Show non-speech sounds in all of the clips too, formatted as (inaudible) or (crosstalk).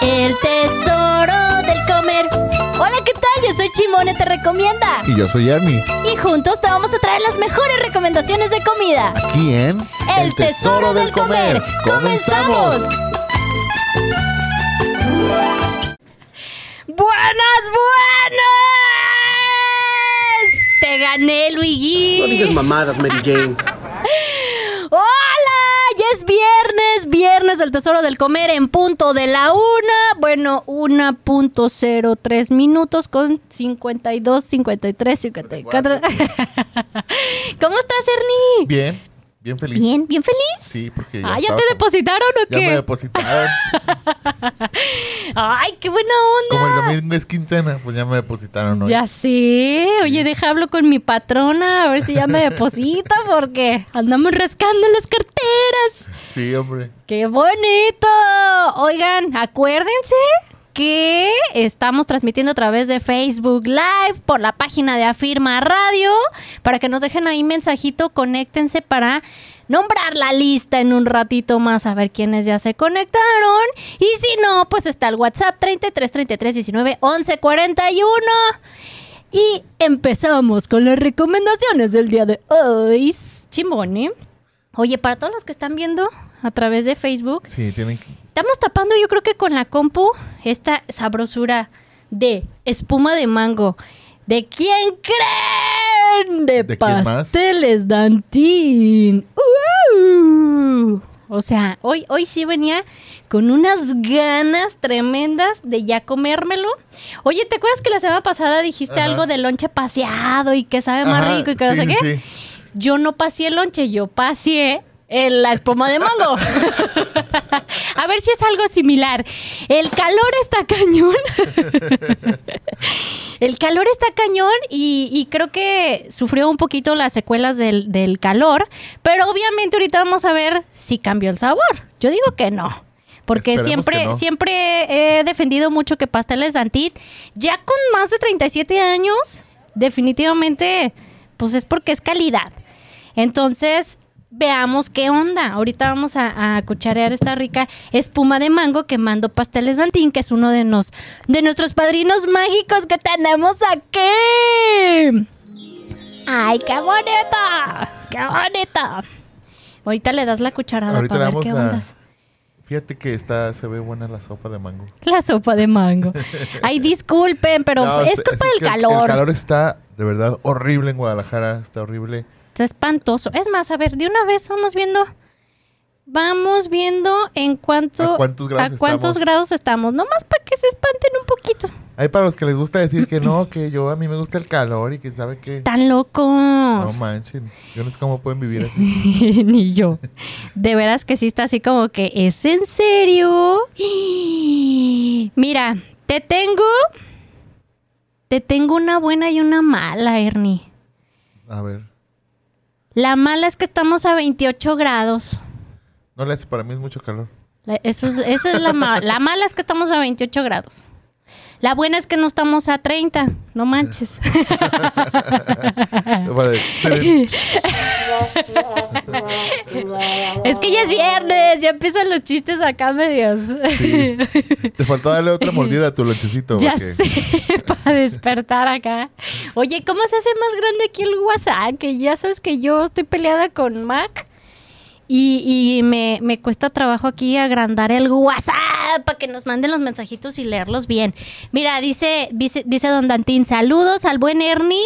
El tesoro del comer. Hola, ¿qué tal? Yo soy Chimone, te recomienda. Y yo soy Army. Y juntos te vamos a traer las mejores recomendaciones de comida. Aquí en El, tesoro, del comer. ¡Comenzamos! ¡Buenas, buenas! ¡Te gané, Luigi! No digas mamadas, Mary Jane. ¡Hola! (laughs) Ya es viernes, viernes del Tesoro del Comer en punto de la una. Bueno, 1.03 minutos con 52, 53, 54. ¿Cómo estás, Ernie? Bien, bien feliz. Bien, bien feliz. Sí, porque Ah, ¿ya te depositaron o Ya me qué? depositaron. (laughs) Ay, qué buena onda. Como el domingo es quincena, pues ya me depositaron hoy. Ya sé. Oye, deja hablo con mi patrona a ver si ya me deposita porque andamos rascando las carteras. Sí, hombre. ¡Qué bonito! Oigan, acuérdense que estamos transmitiendo a través de Facebook Live por la página de Afirma Radio. Para que nos dejen ahí mensajito, conéctense para nombrar la lista en un ratito más a ver quiénes ya se conectaron. Y si no, pues está el WhatsApp 33 33 19 11 41. Y empezamos con las recomendaciones del día de hoy. Chimone. Oye, para todos los que están viendo a través de Facebook, Sí, tienen que... estamos tapando yo creo que con la compu esta sabrosura de espuma de mango. ¿De quién creen? De, ¿De pasteles Dantín. ¡Uh! O sea, hoy, hoy sí venía con unas ganas tremendas de ya comérmelo. Oye, ¿te acuerdas que la semana pasada dijiste Ajá. algo de lonche paseado y que sabe más Ajá, rico y que no sí, sé sí, qué? sí. Yo no pasé el lonche, yo pasé el- la espuma de mango. (laughs) A ver si es algo similar. El calor está cañón. (laughs) El calor está cañón y, y creo que sufrió un poquito las secuelas del, del calor, pero obviamente ahorita vamos a ver si cambió el sabor. Yo digo que no. Porque Esperemos siempre, que no. siempre he defendido mucho que Pasteles Dantit, ya con más de 37 años, definitivamente, pues es porque es calidad. Entonces, veamos qué onda. Ahorita vamos a, a cucharear esta rica espuma de mango que mando Pasteles Dantín, que es uno de, nos, de nuestros padrinos mágicos que tenemos aquí. ¡Ay, qué bonita! ¡Qué bonita! Ahorita le das la cucharada Ahorita para ver qué la- ondas. Fíjate que está, se ve buena la sopa de mango. La sopa de mango. (laughs) Ay, disculpen, pero No, es culpa es del calor. El calor está de verdad horrible en Guadalajara. Está horrible. Está espantoso. Es más, a ver, de una vez vamos viendo. Vamos viendo en cuánto. ¿A cuántos grados a cuántos estamos? grados estamos. Nomás para que se espanten un poquito. Hay para los que les gusta decir que no, que yo a mí me gusta el calor y que sabe que... Tan locos. No manchen. Yo no sé cómo pueden vivir así. (laughs) Ni yo. De veras que sí está así como que, ¿es en serio? (gasps) Mira, te tengo. Te tengo una buena y una mala, Ernie. A ver. La mala es que estamos a 28 grados. No le hace para mí es mucho calor. La- Eso es, esa es la mala. La mala es que estamos a 28 grados. La buena es que no estamos a 30. No manches. (laughs) (laughs) Es que ya es viernes. Ya empiezan los chistes acá medios. Sí. Te faltó darle otra mordida a tu lonchecito. (laughs) Ya porque- sé, para despertar acá. Oye, ¿cómo se hace más grande aquí el WhatsApp? Que ya sabes que yo estoy peleada con Mac y, y me, me cuesta trabajo aquí agrandar el WhatsApp para que nos manden los mensajitos y leerlos bien. Mira, dice, dice, dice Don Dantín, saludos al buen Ernie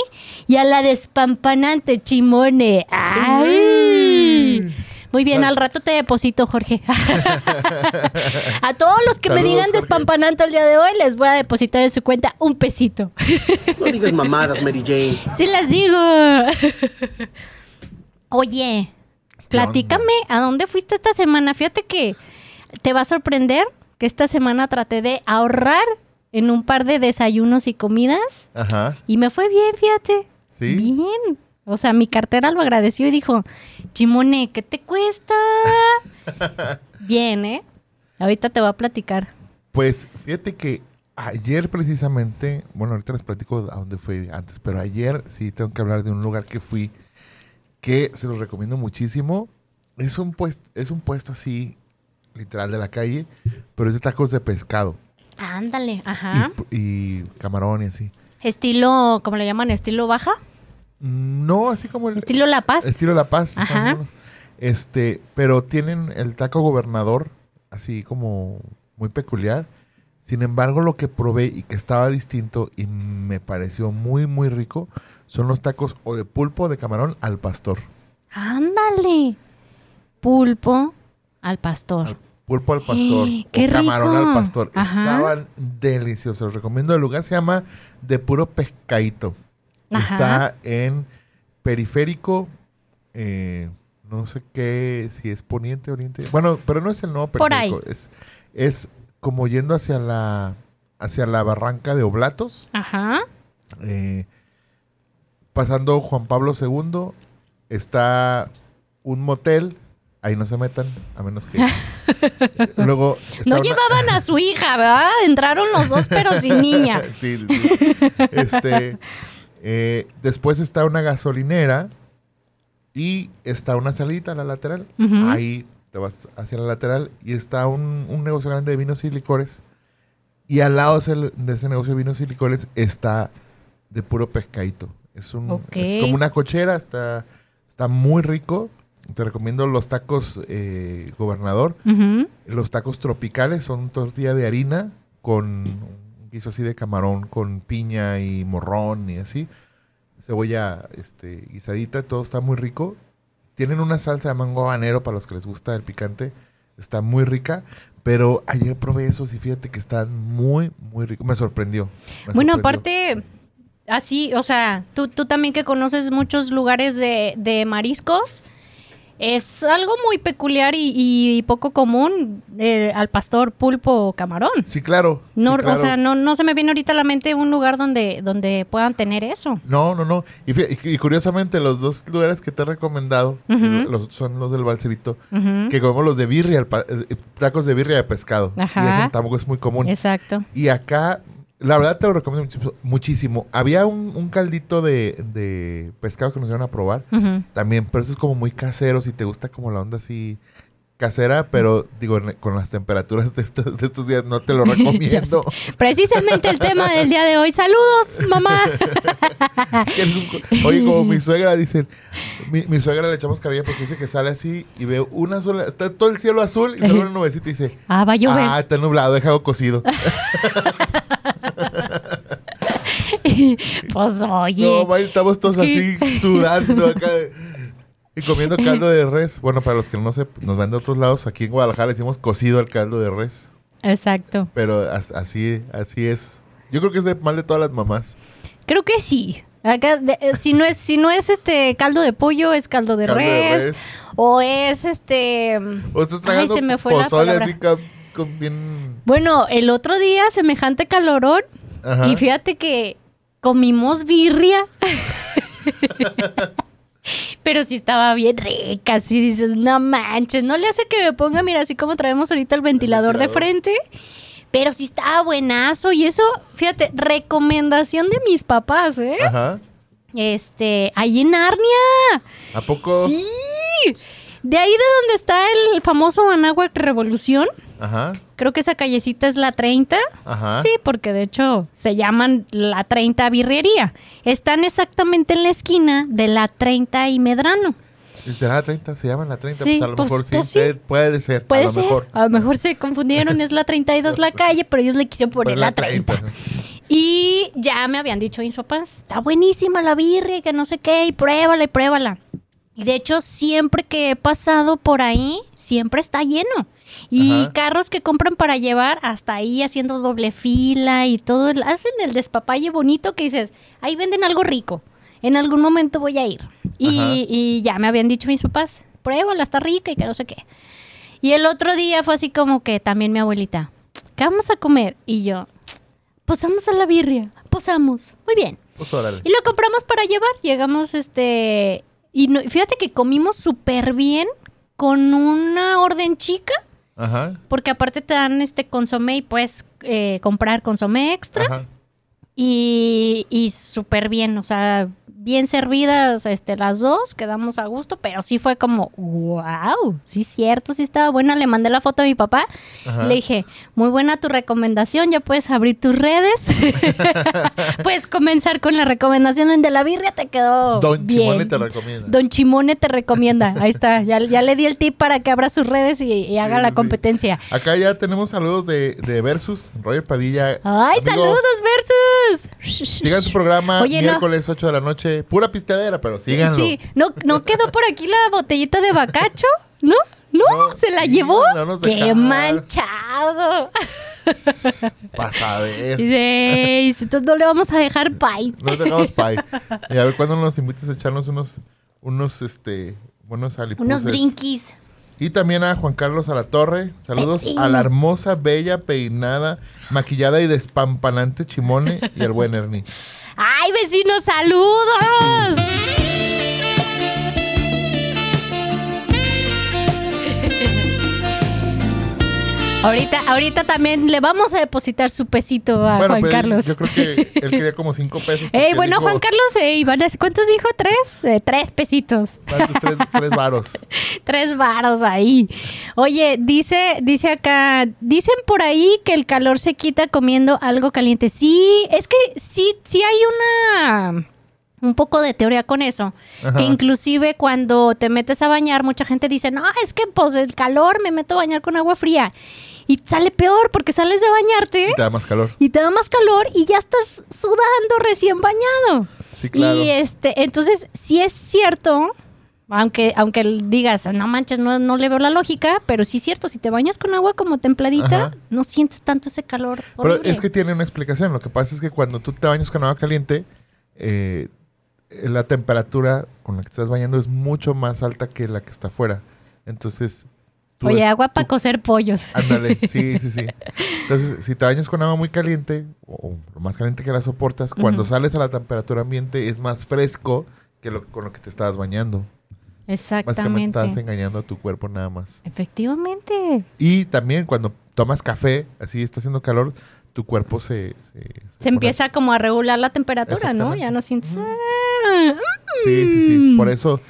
y a la despampanante Chimone. ¡Ay! Muy bien, al rato te deposito, Jorge. (laughs) a todos los que me digan despampanante el día de hoy, les voy a depositar en su cuenta un pesito. No digas mamadas, Mary Jane. sí las digo. (laughs) Oye, platícame, ¿a dónde fuiste esta semana? Fíjate que te va a sorprender que esta semana traté de ahorrar en un par de desayunos y comidas Ajá. y me fue bien, fíjate. ¿Sí? Bien. O sea, mi cartera lo agradeció y dijo, Chimone, ¿qué te cuesta? (laughs) Bien, ¿eh? Ahorita te voy a platicar. Pues fíjate que ayer precisamente, bueno, ahorita les platico a dónde fui antes, pero ayer sí tengo que hablar de un lugar que fui que se los recomiendo muchísimo. Es un puesto, es un puesto así, literal de la calle, pero es de tacos de pescado. Ándale, ajá. Y, y camarón y así. Estilo, ¿cómo le llaman? ¿Estilo baja? Mm, No, así como el ¿Estilo La Paz? estilo La Paz. Ajá. Este, pero tienen el taco gobernador, así como muy peculiar. Sin embargo, lo que probé y que estaba distinto y me pareció muy, muy rico son los tacos o de pulpo o de camarón al pastor. Ándale. Pulpo al pastor. Al pulpo al pastor. ¡Qué o camarón rico! al pastor. Ajá. Estaban deliciosos. Los recomiendo. El lugar se llama De Puro Pescadito. Ajá. Está en Periférico. eh, no sé qué, si es Poniente, Oriente. Bueno, pero no es el nuevo Por ahí. Periférico. Es, es como yendo hacia la, hacia la barranca de Oblatos. Ajá. eh, pasando Juan Pablo II. Está un motel. Ahí no se metan, a menos que. (laughs) Luego. No una- llevaban a su hija, ¿verdad? Entraron los dos, pero sin (laughs) niña. sí, sí. Este, eh, después está una gasolinera y está una salita a la lateral. Ahí te vas hacia la lateral y está un, un negocio grande de vinos y licores. Y al lado de ese, negocio de vinos y licores está de puro pescadito. Es, un, es como una cochera, está, está muy rico. Te recomiendo los tacos eh, gobernador. Los tacos tropicales son tortilla de harina con un guiso así de camarón con piña y morrón y así. Cebolla este, guisadita, todo está muy rico. Tienen una salsa de mango habanero para los que les gusta el picante. Está muy rica. Pero ayer probé esos y fíjate que están muy, muy ricos. Me sorprendió. Bueno, aparte, así, o sea, tú, tú también que conoces muchos lugares de, de mariscos, es algo muy peculiar y, y poco común eh, al pastor pulpo o camarón. Sí, claro. sí, No, claro. O sea, no, no se me viene ahorita a la mente un lugar donde, donde puedan tener eso. No, no, no. Y, curiosamente, los dos lugares que te he recomendado los, son los del Balcerito. Que comemos los de birria, el eh, tacos de birria de pescado. Ajá. Y eso tampoco es muy común. Exacto. Y acá, la verdad te lo recomiendo muchísimo-. Había un, un caldito de, de pescado que nos iban a probar también, pero eso es como muy casero, si te gusta como la onda así casera, pero digo, con las temperaturas de estos, de estos días no te lo (laughs) recomiendo. Precisamente el tema del día de hoy. Saludos, mamá. (laughs) Oye, como mi suegra, dicen, mi, mi suegra le echamos cariño porque dice que sale así y ve una sola, está todo el cielo azul y sale una nubecita y dice, Ah, va a llover. Ah, está nublado, deja algo cocido. (laughs) (laughs) pues oye. No, ma, estamos todos así (laughs) sudando acá y comiendo caldo de res. Bueno, para los que no se nos van de otros lados, aquí en Guadalajara decimos cocido al caldo de res. Exacto. Pero as- así, así es. Yo creo que es de mal de todas las mamás. Creo que sí. Acá, de- eh, si no es, si no es este caldo de pollo, es caldo de, Caldo de res. O es este. O estás Ay, se me fue pozole así con bien... Bueno, el otro día, semejante calorón. Ajá. Y fíjate que comimos birria. (laughs) Pero sí estaba bien rica, así dices, no manches, no le hace que me ponga, mira, así como traemos ahorita el ventilador, de ventilador. frente, pero sí estaba buenazo y eso, fíjate, recomendación de mis papás, ¿eh? Ajá. Este, ahí en Narnia. ¿A poco? Sí. De ahí de donde está el famoso Anáhuac Revolución, Ajá. Creo que esa callecita es la 30. Ajá. Sí, porque de hecho se llaman la 30 birrería. Están exactamente en la esquina de la 30 y Medrano. ¿Y ¿Será la 30? ¿Se llama la 30? Sí, pues a lo pues- mejor pues sí. Puede- Puede ser. Puede a lo ser. mejor. A lo mejor se confundieron, es la 32 la (laughs) calle, pero ellos le quisieron poner Pues la 30. Y ya me habían dicho mis papás, está buenísima la birria, que no sé qué, y pruébala y pruébala. Y de hecho, siempre que he pasado por ahí, siempre está lleno. Y Ajá. carros que compran para llevar hasta ahí haciendo doble fila y todo, hacen el despapalle bonito que dices, ahí venden algo rico. En algún momento voy a ir. Y, ya me habían dicho mis papás, pruébala, está rica y que no sé qué. Y el otro día fue así como que también mi abuelita, ¿qué vamos a comer? Y yo, vamos a la birria, posamos. Muy bien. Pues órale. Y lo compramos para llevar. Llegamos, este. Y no- fíjate que comimos súper bien con una orden chica. Ajá. Porque aparte te dan este consomé y puedes eh, comprar consomé extra. Ajá. Y, y súper bien. O sea, bien servidas este, las dos, quedamos a gusto, pero sí fue como, wow, sí cierto, sí estaba buena. Le mandé la foto a mi papá, Ajá. le dije, muy buena tu recomendación, ya puedes abrir tus redes. (laughs) puedes comenzar con la recomendación de la birria, te quedó Don bien. Chimone te recomienda. Don Chimone te recomienda. Ahí está. Ya, ya le di el tip para que abra sus redes y, y haga Sí, la sí. competencia. Acá ya tenemos saludos de, de Versus, Roger Padilla. ¡Ay, Amigo, saludos, Versus! Sigan su programa Oye, no. miércoles 8 de la noche. Pura pisteadera, pero síganlo. Sí, ¿no, ¿no quedó por aquí la botellita de bacacho? ¿No? ¿No? No, ¿Se la sí, llevó? no ¡Qué dejaron. manchado! (laughs) Ver. Dice, entonces no le vamos a dejar pay. Nos dejamos pie. Y a ver cuándo nos invitas a echarnos unos, unos, este, buenos alipuses. Unos drinkies. Y también a Juan Carlos a la Torre. Saludos a la hermosa, bella, peinada, maquillada y despampanante Chimone y al buen Ernie. ¡Ay, vecinos, saludos! Ahorita, ahorita también le vamos a depositar su pesito a bueno, Juan pues, Carlos. yo creo que él (laughs) quería como cinco pesos. Ey, bueno, dijo, Juan Carlos, van a- ¿cuántos dijo? ¿Tres? Eh, tres pesitos. "¿Cuántos? tres, (laughs) tres varos. Tres varos ahí. Oye, dice, dice acá, dicen por ahí que el calor se quita comiendo algo caliente. Sí, es que sí, sí hay una un poco de teoría con eso. Ajá. Que inclusive cuando te metes a bañar, mucha gente dice, no, es que pues el calor me meto a bañar con agua fría. Y sale peor porque sales de bañarte Y te da más calor. y te da más calor y ya estás sudando recién bañado. Sí, claro. Y este, entonces, sí es cierto, aunque, aunque digas, no manches, no, no le veo la lógica, pero sí es cierto, si te bañas con agua como templadita, Ajá. no sientes tanto ese calor. Pero es que tiene una explicación. Lo que pasa es que cuando tú te bañas con agua caliente, eh, la temperatura con la que estás bañando es mucho más alta que la que está afuera. Entonces, tú Oye, es- agua para cocer pollos. Ándale, sí, sí, sí. (laughs) Entonces, si te bañas con agua muy caliente, o lo más caliente que la soportas, cuando sales a la temperatura ambiente es más fresco que lo con lo que te estabas bañando. Básicamente Exactamente. estás engañando a tu cuerpo nada más. Efectivamente. Y también cuando tomas café, así está haciendo calor, tu cuerpo se... Se, empieza como a regular la temperatura, ¿no? Ya no sientes... "Ah, Sí, sí, sí. Mm. Por eso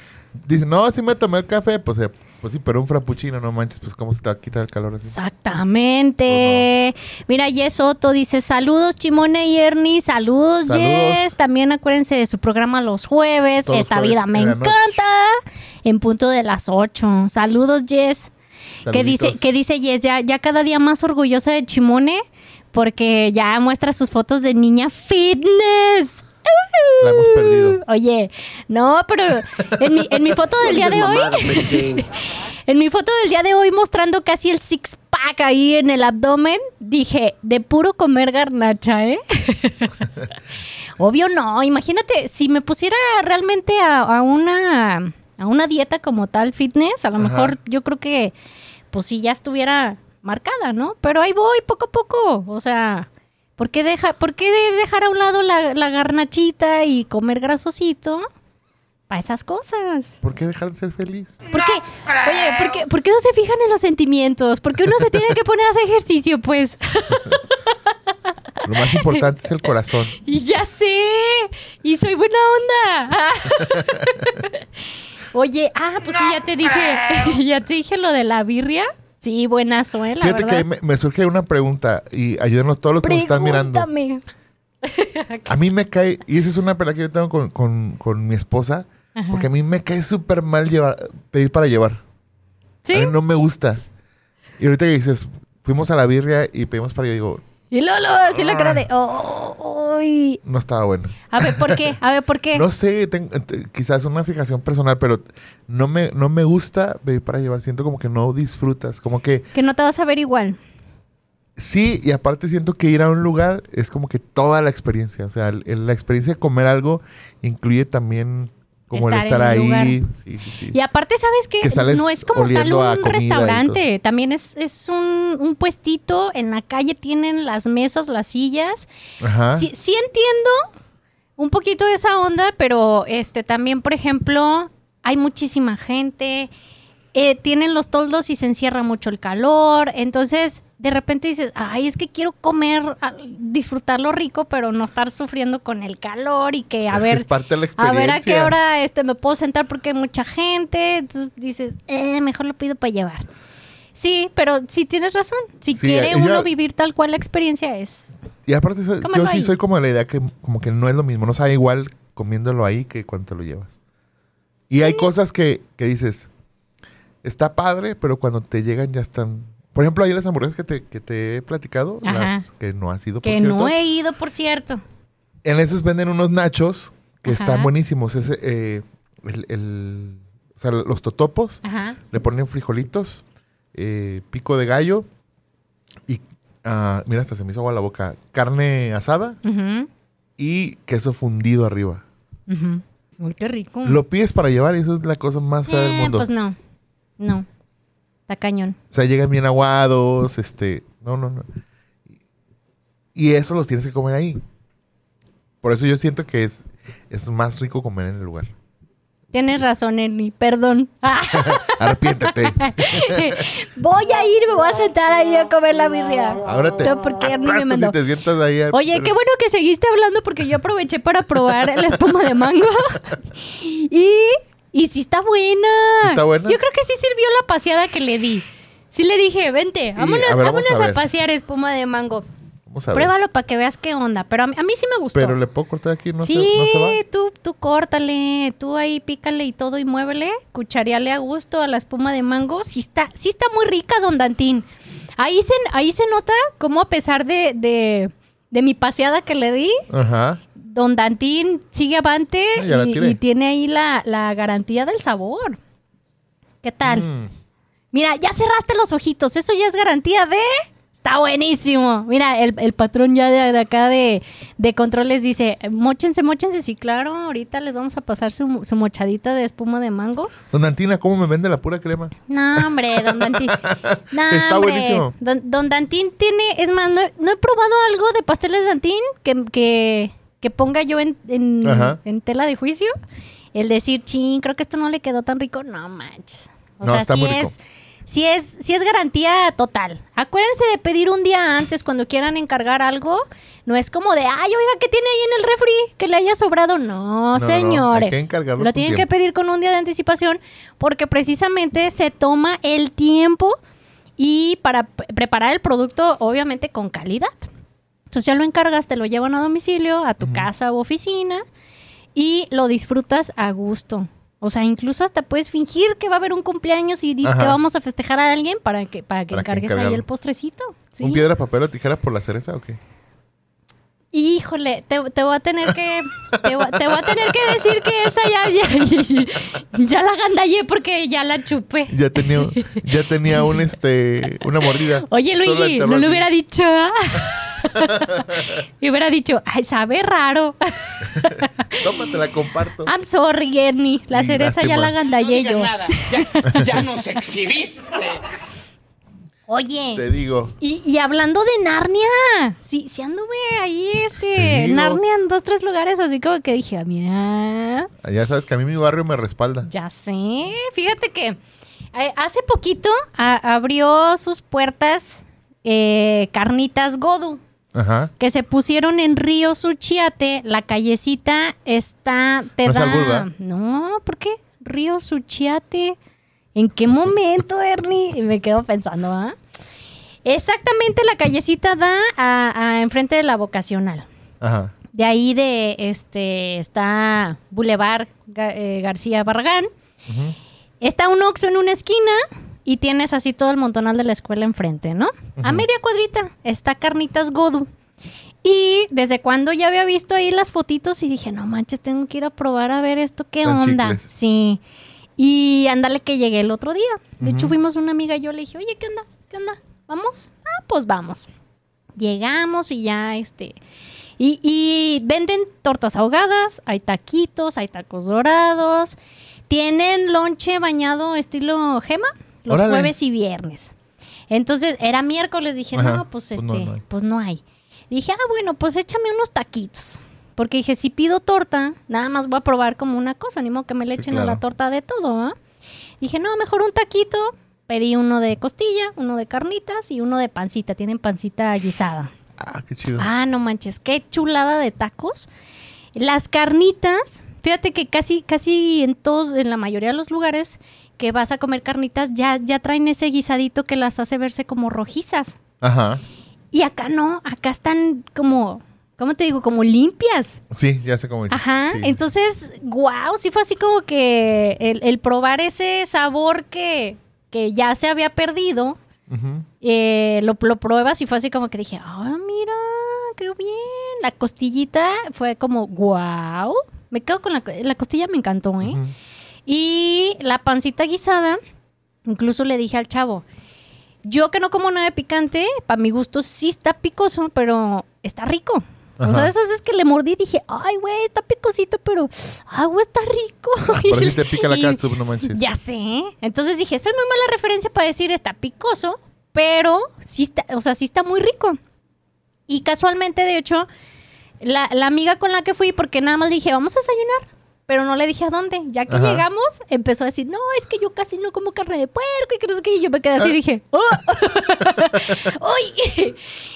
dicen, no, si me tomé el café, pues, eh, pues sí, pero un frappuccino, no manches, pues cómo se te va a quitar el calor así. Exactamente. Mira, Jess Otto dice, saludos Chimone y Ernie, saludos, Saludos. Jess. También acuérdense de su programa los jueves, Todos Esta jueves vida me noche. encanta, en punto de las 8. Saludos, Jess. Que dice, Saluditos. que dice Jess, ya, ya cada día más orgullosa de Chimone porque ya muestra sus fotos de niña fitness. La hemos perdido. Oye, no, pero en mi, en mi foto del día de hoy, (laughs) en mi foto del día de hoy mostrando casi el six pack ahí en el abdomen, dije, de puro comer garnacha, ¿eh? (laughs) Obvio no, imagínate, si me pusiera realmente a, a una a una dieta como tal fitness, a lo Ajá. mejor yo creo que pues sí ya estuviera marcada, ¿no? Pero ahí voy poco a poco, o sea, ¿por qué, deja, ¿por qué dejar a un lado la, la garnachita y comer grasosito? Para esas cosas. ¿Por qué dejar de ser feliz? ¿Por qué? Oye, ¿por qué, por qué no se fijan en los sentimientos? ¿Por qué uno se tiene que poner a hacer ejercicio, pues? Lo más importante es el corazón. (laughs) Y ya sé. Y soy buena onda. (laughs) Oye, ah, pues sí, ya te dije. (laughs) Ya te dije lo de la birria. Sí, buena suela, Fíjate que me, me surge una pregunta y ayúdenos todos los que nos están mirando. (laughs) A mí me cae, y esa es una pelea que yo tengo con, con- con mi esposa, Ajá. porque a mí me cae súper mal llevar, pedir para llevar. ¿Sí? A mí no me gusta. Y ahorita que dices, fuimos a la birria y pedimos para llevar, digo, Y Lolo, sí la cara de. Oh, uy. no estaba bueno. A ver, ¿por qué? A ver, ¿por qué? (laughs) No sé, ten- te- quizás una fijación personal, pero no me, no me gusta pedir para llevar. Siento como que no disfrutas. Como que Que no te vas a ver igual. sí, y aparte siento que ir a un lugar es como que toda la experiencia. O sea, el- el- la experiencia de comer algo incluye también como el Estar estar en ahí. Sí, sí, sí. Y aparte, ¿sabes qué? Que no es como tal un restaurante. También es, es un, un puestito. En la calle tienen las mesas, las sillas. Ajá. Sí, sí entiendo un poquito de esa onda, pero este también, por ejemplo, hay muchísima gente. eh, tienen los toldos y se encierra mucho el calor. Entonces, de repente dices, ay, es que quiero comer, a- disfrutar lo rico, pero no estar sufriendo con el calor y que O sea, a ver, es parte de la a experiencia. ver a qué hora este me puedo sentar porque hay mucha gente. Entonces dices, eh, mejor lo pido para llevar. Sí, pero sí tienes razón. Si Sí, quiere uno vivir tal cual la experiencia es. Y aparte, yo sí ahí. soy como de la idea que como que no es lo mismo. No sabe igual comiéndolo ahí que cuando te lo llevas. Y hay cosas que, que dices, está padre, pero cuando te llegan ya están... Por ejemplo, hay las hamburguesas que te, que te he platicado, Ajá. las que no ha sido, por Que cierto. no he ido, por cierto. En esas venden unos nachos que Ajá. están buenísimos. Ese, eh, el, el- o sea, los totopos, Ajá. le ponen frijolitos, eh, pico de gallo y, ah, mira, hasta se me hizo agua la boca, carne asada Ujú, y queso fundido arriba. ujú. Uy, qué rico. Lo pides para llevar y eso es la cosa más fea del Eh, mundo. Pues no. No. Está cañón. O sea, llegan bien aguados, este, no, no, no. Y eso los tienes que comer ahí. Por eso yo siento que es, es más rico comer en el lugar. Tienes razón, Ernie. Perdón. (laughs) Arrepiéntete. (laughs) voy a ir, me voy a sentar ahí a comer la birria. Ahora te No, porque Ernie me y te sientas ahí. al- Oye, qué bueno que seguiste hablando porque yo aproveché para probar la espuma de mango. (laughs) y, y sí está buena. ¿Está buena? Yo creo que sí sirvió la paseada que le di. Sí le dije, vente, vámonos, a ver, vámonos a pasear espuma de mango. Vamos a. Pruébalo para que veas qué onda. Pero a mí, a mí sí me gustó. Pero le puedo cortar aquí, no, sí, se, no se va. tú, tú córtale, tú ahí pícale y todo y muévele, cuchareale a gusto a la espuma de mango. Sí está, sí está muy rica, don Dantín. Ahí se, ahí se nota cómo a pesar de, de, de mi paseada que le di, Ajá. Don Dantín sigue avante Ah, y tiene ahí la, la garantía del sabor. ¿Qué tal? Mm. Mira, ya cerraste los ojitos. Eso ya es garantía de... Está buenísimo. Mira, el, el patrón ya de, de acá de, de controles dice, mochense, mochense. Sí, claro, ahorita les vamos a pasar su, su mochadita de espuma de mango. Don Antina, ¿cómo me vende la pura crema? No, hombre, don Dantín. (laughs) No, Está hombre. buenísimo. Don, don Dantín tiene, es más, no, no he probado algo de pasteles Dantín que, que, que ponga yo en, en, tela de juicio. El decir, chin, creo que esto no le quedó tan rico. No manches. O No, sea, está sí muy rico. es, sí es, sí es garantía total. Acuérdense de pedir un día antes cuando quieran encargar algo. No es como de, ay, oiga, ¿qué tiene ahí en el refri? Que le haya sobrado. No, no, no, señores. encargarlo Lo tienen que pedir con un día de anticipación porque precisamente se toma el tiempo y para preparar el producto, obviamente con calidad. Entonces ya lo encargas, te lo llevan a domicilio, a tu casa u oficina y lo disfrutas a gusto. O sea, incluso hasta puedes fingir que va a haber un cumpleaños y dices Ajá. que vamos a festejar a alguien para que, para que Para que encargues ahí el postrecito. Sí. ¿Un piedra, papel o tijera por la cereza o qué? Híjole, te, te voy a tener que te, voy- te voy a tener que decir que esa ya, ya, ya la gandallé porque ya la chupé. Ya tenía, ya tenía un este una mordida. Oye, Luigi, no le así. hubiera dicho. Y hubiera dicho, ay, sabe raro. (laughs) Tómate, la comparto. I'm sorry, Ernie. La Y cereza ya la gandallé yo. nada. Ya, ya nos exhibiste. Oye. Te digo. Y, y hablando de Narnia, sí, sí anduve ahí, Te este. Narnia en dos, tres lugares, así como que dije, ah, mira, Ya sabes que a mí mi barrio me respalda. ya sé. Fíjate que eh, hace poquito a- abrió sus puertas eh, Carnitas Godu, Ajá. que se pusieron en Río Suchiate. La callecita está, te No es da... no, ¿por qué? Río Suchiate. ¿En qué momento, Ernie? Y me quedo pensando, ¿ah? Exactamente, la callecita da a, a enfrente de la vocacional. Ajá. De ahí de este está Boulevard eh, García Barragán. Ujú. Está un Oxxo en una esquina y tienes así todo el montonal de la escuela enfrente, ¿no? A media cuadrita está Carnitas Godu. Y desde cuando ya había visto ahí las fotitos y dije, no manches, tengo que ir a probar a ver esto, qué onda. chicles. Sí. Y ándale que llegué el otro día. De hecho, fuimos una amiga y yo le dije, oye, ¿qué onda? ¿Qué onda? ¿Vamos? Ah, pues vamos. Llegamos y ya, este... Y, y venden tortas ahogadas, hay taquitos, hay tacos dorados. Tienen lonche bañado estilo gema los Órale. jueves y viernes. Entonces, era miércoles, dije, Ajá, no, pues pues este, no, pues no hay. Dije, ah, bueno, pues échame unos taquitos. Porque dije, si pido torta, nada más voy a probar como una cosa, ni modo que me le Sí, echen a la torta de todo, ¿ah? Dije, no, mejor un taquito, pedí uno de costilla, uno de carnitas y uno de pancita. Tienen pancita guisada. Ah, qué chido. Ah, no manches, qué chulada de tacos. Las carnitas, fíjate que casi, casi en todos, en la mayoría de los lugares que vas a comer carnitas, ya, ya traen ese guisadito que las hace verse como rojizas. Ajá. Y acá no, acá están como, ¿cómo te digo? Como limpias. Sí, ya sé cómo dices. Ajá, Sí. entonces, wow, sí fue así como que el, el probar ese sabor que, que ya se había perdido, Ujú. eh, lo, lo pruebas y fue así como que dije, ah, mira, qué bien. La costillita fue como, wow. Me quedo con la, la costilla, me encantó, ¿eh? Y la pancita guisada, incluso le dije al chavo, yo que no como nada de picante, para mi gusto sí está picoso, pero está rico. O Ajá. sea, esas veces que le mordí dije, ay, güey, está picosito, pero, güey, está rico. Ah, Por si te pica la (laughs) catsup, no manches. Ya sé. Entonces dije, soy muy mala referencia para decir está picoso, pero sí está, o sea, sí está muy rico. Y casualmente, de hecho, la, la amiga con la que fui, porque nada más le dije, vamos a desayunar, pero no le dije a dónde. Ya que Ajá. llegamos, empezó a decir, no, es que yo casi no como carne de puerco y que no sé qué. Y yo me quedé así y dije, ¡oh! (laughs) ¡Uy!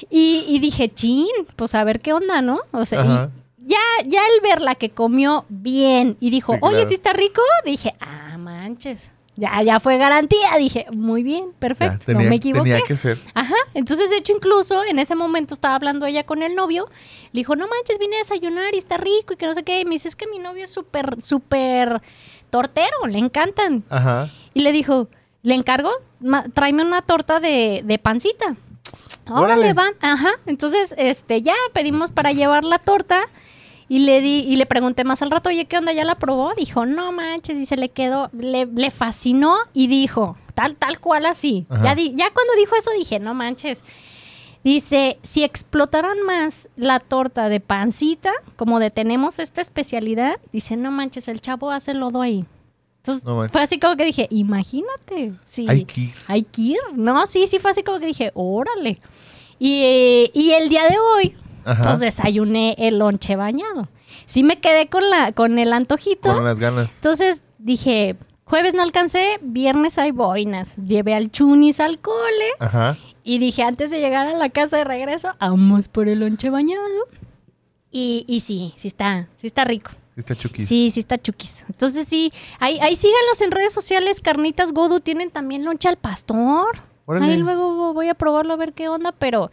y, y dije, chin, pues a ver qué onda, ¿no? O sea, y ya, ya el verla que comió bien y dijo, Sí, oye, claro. sí está rico, dije, ah, manches. Ya, ya fue garantía. Dije, muy bien, Ya, perfecto. tenía, no me equivoqué. tenía que ser. Ajá. Entonces, de hecho, incluso en ese momento estaba hablando ella con el novio. Le dijo, no manches, vine a desayunar y está rico y que no sé qué. Y me dice, es que mi novio es súper, súper tortero, le encantan. Ajá. Y le dijo, le encargo, tráeme una torta de, de pancita. Órale. va. Ajá. Entonces, este, ya pedimos para llevar la torta. Y le di, y le pregunté más al rato, oye, ¿qué onda? ¿Ya la probó? Dijo, no manches, y se le quedó, le, le fascinó y dijo, tal, tal cual así. Ajá. Ya, di- ya cuando dijo eso dije, no manches. Dice, si explotaran más la torta de pancita, como de tenemos esta especialidad, dice, no manches, el chavo hace lodo ahí. Entonces, No fue así como que dije, imagínate. Sí. Hay que ir. Hay que ir. No, sí, sí fue así como que dije, órale. Y, y el día de hoy, Ajá. pues desayuné el lonche bañado. Sí me quedé con la, con el antojito. Con las ganas. Entonces dije, jueves no alcancé, viernes hay boinas. Llevé al chunis al cole Ajá. y dije, antes de llegar a la casa de regreso, vamos por el lonche bañado. Y, y sí, sí está, sí está rico. Sí Está chuquis. Sí, sí está chuquis. Entonces sí, ahí, ahí síganlos en redes sociales, Carnitas Godu, tienen también loncha al pastor. Órale. Ahí luego voy a probarlo a ver qué onda, pero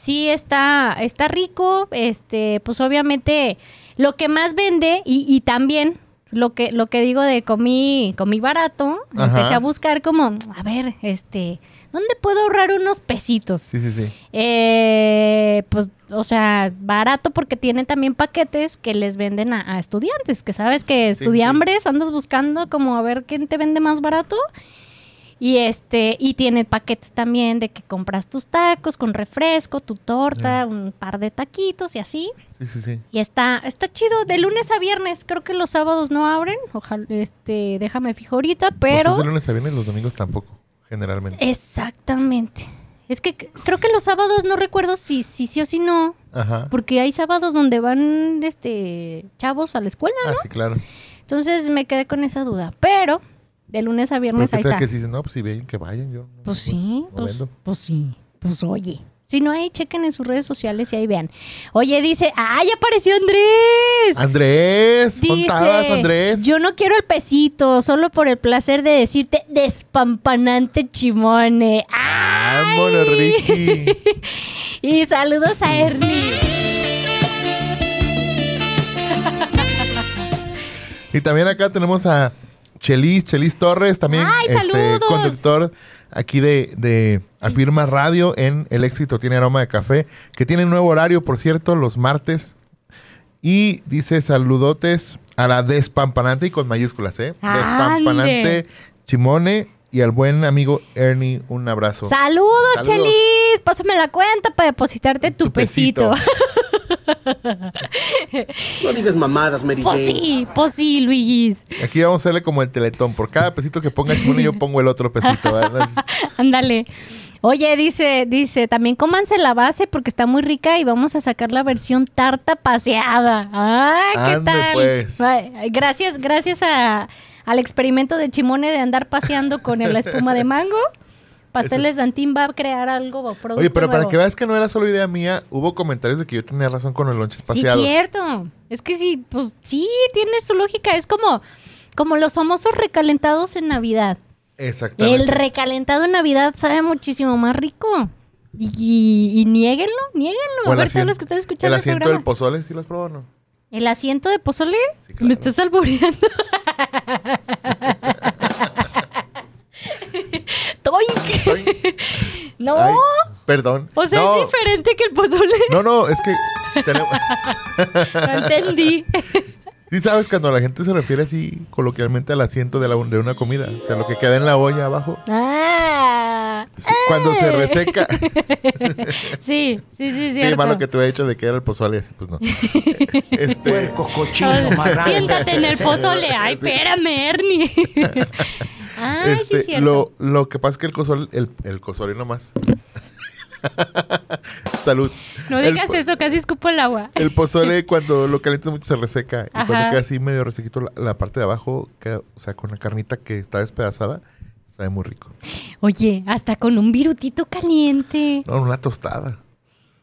sí está, está rico. Este, pues obviamente lo que más vende, y, y también lo que, lo que digo de comí, comí barato, Ajá. empecé a buscar como, a ver, este, ¿dónde puedo ahorrar unos pesitos? Sí, sí, sí. Eh, pues, o sea, barato porque tienen también paquetes que les venden a, a estudiantes, que sabes que Sí, estudiambres andas buscando como a ver quién te vende más barato. Y este, y tiene paquetes también de que compras tus tacos con refresco, tu torta, un par de taquitos y así. Sí, sí, sí. Y está, está chido, de lunes a viernes, creo que los sábados no abren, ojalá, este, déjame fijo ahorita, Pues pero... es de lunes a viernes, los domingos tampoco, generalmente. Exactamente. Es que creo que los sábados no recuerdo si si sí o si no, Ajá. porque hay sábados donde van este chavos a la escuela. Ah, sí, claro. Entonces me quedé con esa duda, pero de lunes a viernes ahí está. que si dicen, no, pues si ven que vayan, yo. Pues sí, no pues, vendo. pues sí, pues oye. Si no, ahí chequen en sus redes sociales y ahí vean. Oye, dice, ¡ay, apareció Andrés! Andrés, contabas, Andrés. Yo no quiero el pesito, solo por el placer de decirte despampanante chimone. ¡Ay! Vámonos, Ricky. (laughs) Y saludos a Ernie. Y también acá tenemos a Chelis, Chelis Torres, también ¡Ay, este, conductor aquí de, de Afirma Radio en El Éxito Tiene Aroma de Café, que tiene nuevo horario, por cierto, los martes. Y dice saludotes a la despampanante y con mayúsculas, ¿eh? Despampanante Chimone y al buen amigo Ernie, un abrazo. Saludos, Saludos. Chelis. Pásame la cuenta para depositarte tu, Tu pesito. pesito. (laughs) (laughs) No digas mamadas, Mary Pues sí, pues sí, Luis. Aquí vamos a hacerle como el teletón. Por cada pesito que ponga Chimone, yo pongo el otro pesito. ¿verdad? (laughs) Ándale. Oye, dice, dice, también cómanse la base porque está muy rica y vamos a sacar la versión tarta paseada. ¡Ay, qué Ande, tal! pues. Gracias, gracias a, al experimento de Chimone de andar paseando con la espuma de mango. Pasteles Dantín va a crear algo producto Oye, pero para que veas que no era solo idea mía, hubo comentarios de que yo tenía razón con los lonches Sí, paseados. cierto. Es que sí, pues sí, tiene su lógica. Es como, como los famosos recalentados en Navidad. Exactamente. El recalentado en Navidad sabe muchísimo más rico. Y, y, y niéguenlo, niéguenlo. O A el ver, todos los que están escuchando El el, asiento del pozole, ¿sí lo has probado no? ¿El asiento de pozole? Sí, claro. Me estás alboreando. (laughs) (laughs) ¡Toink! (laughs) no, Ay, perdón. o sea, no, es diferente que el pozole. no, no, es que (laughs) tenemos... No entendí. Sí sabes cuando la gente se refiere así coloquialmente al asiento de, la, de una comida. O sea, lo que queda en la olla abajo. Ah. Sí, cuando se reseca. Sí, sí, sí, Sí, cierto. malo que te había dicho de que era el pozole, así pues no. este, Puerco, cochino, marrano. Siéntate en el pozole. Ay, Sí. espérame, Ernie. Sí, este, es lo, lo que pasa es que el pozole, el, el pozole nomás. (laughs) Salud. No digas eso, casi escupo el agua. El pozole (laughs) cuando lo calientas mucho se reseca. Y cuando queda así medio resequito la, la parte de abajo, queda, o sea, con la carnita que está despedazada, sabe muy rico. Oye, hasta con un virutito caliente. No, una tostada.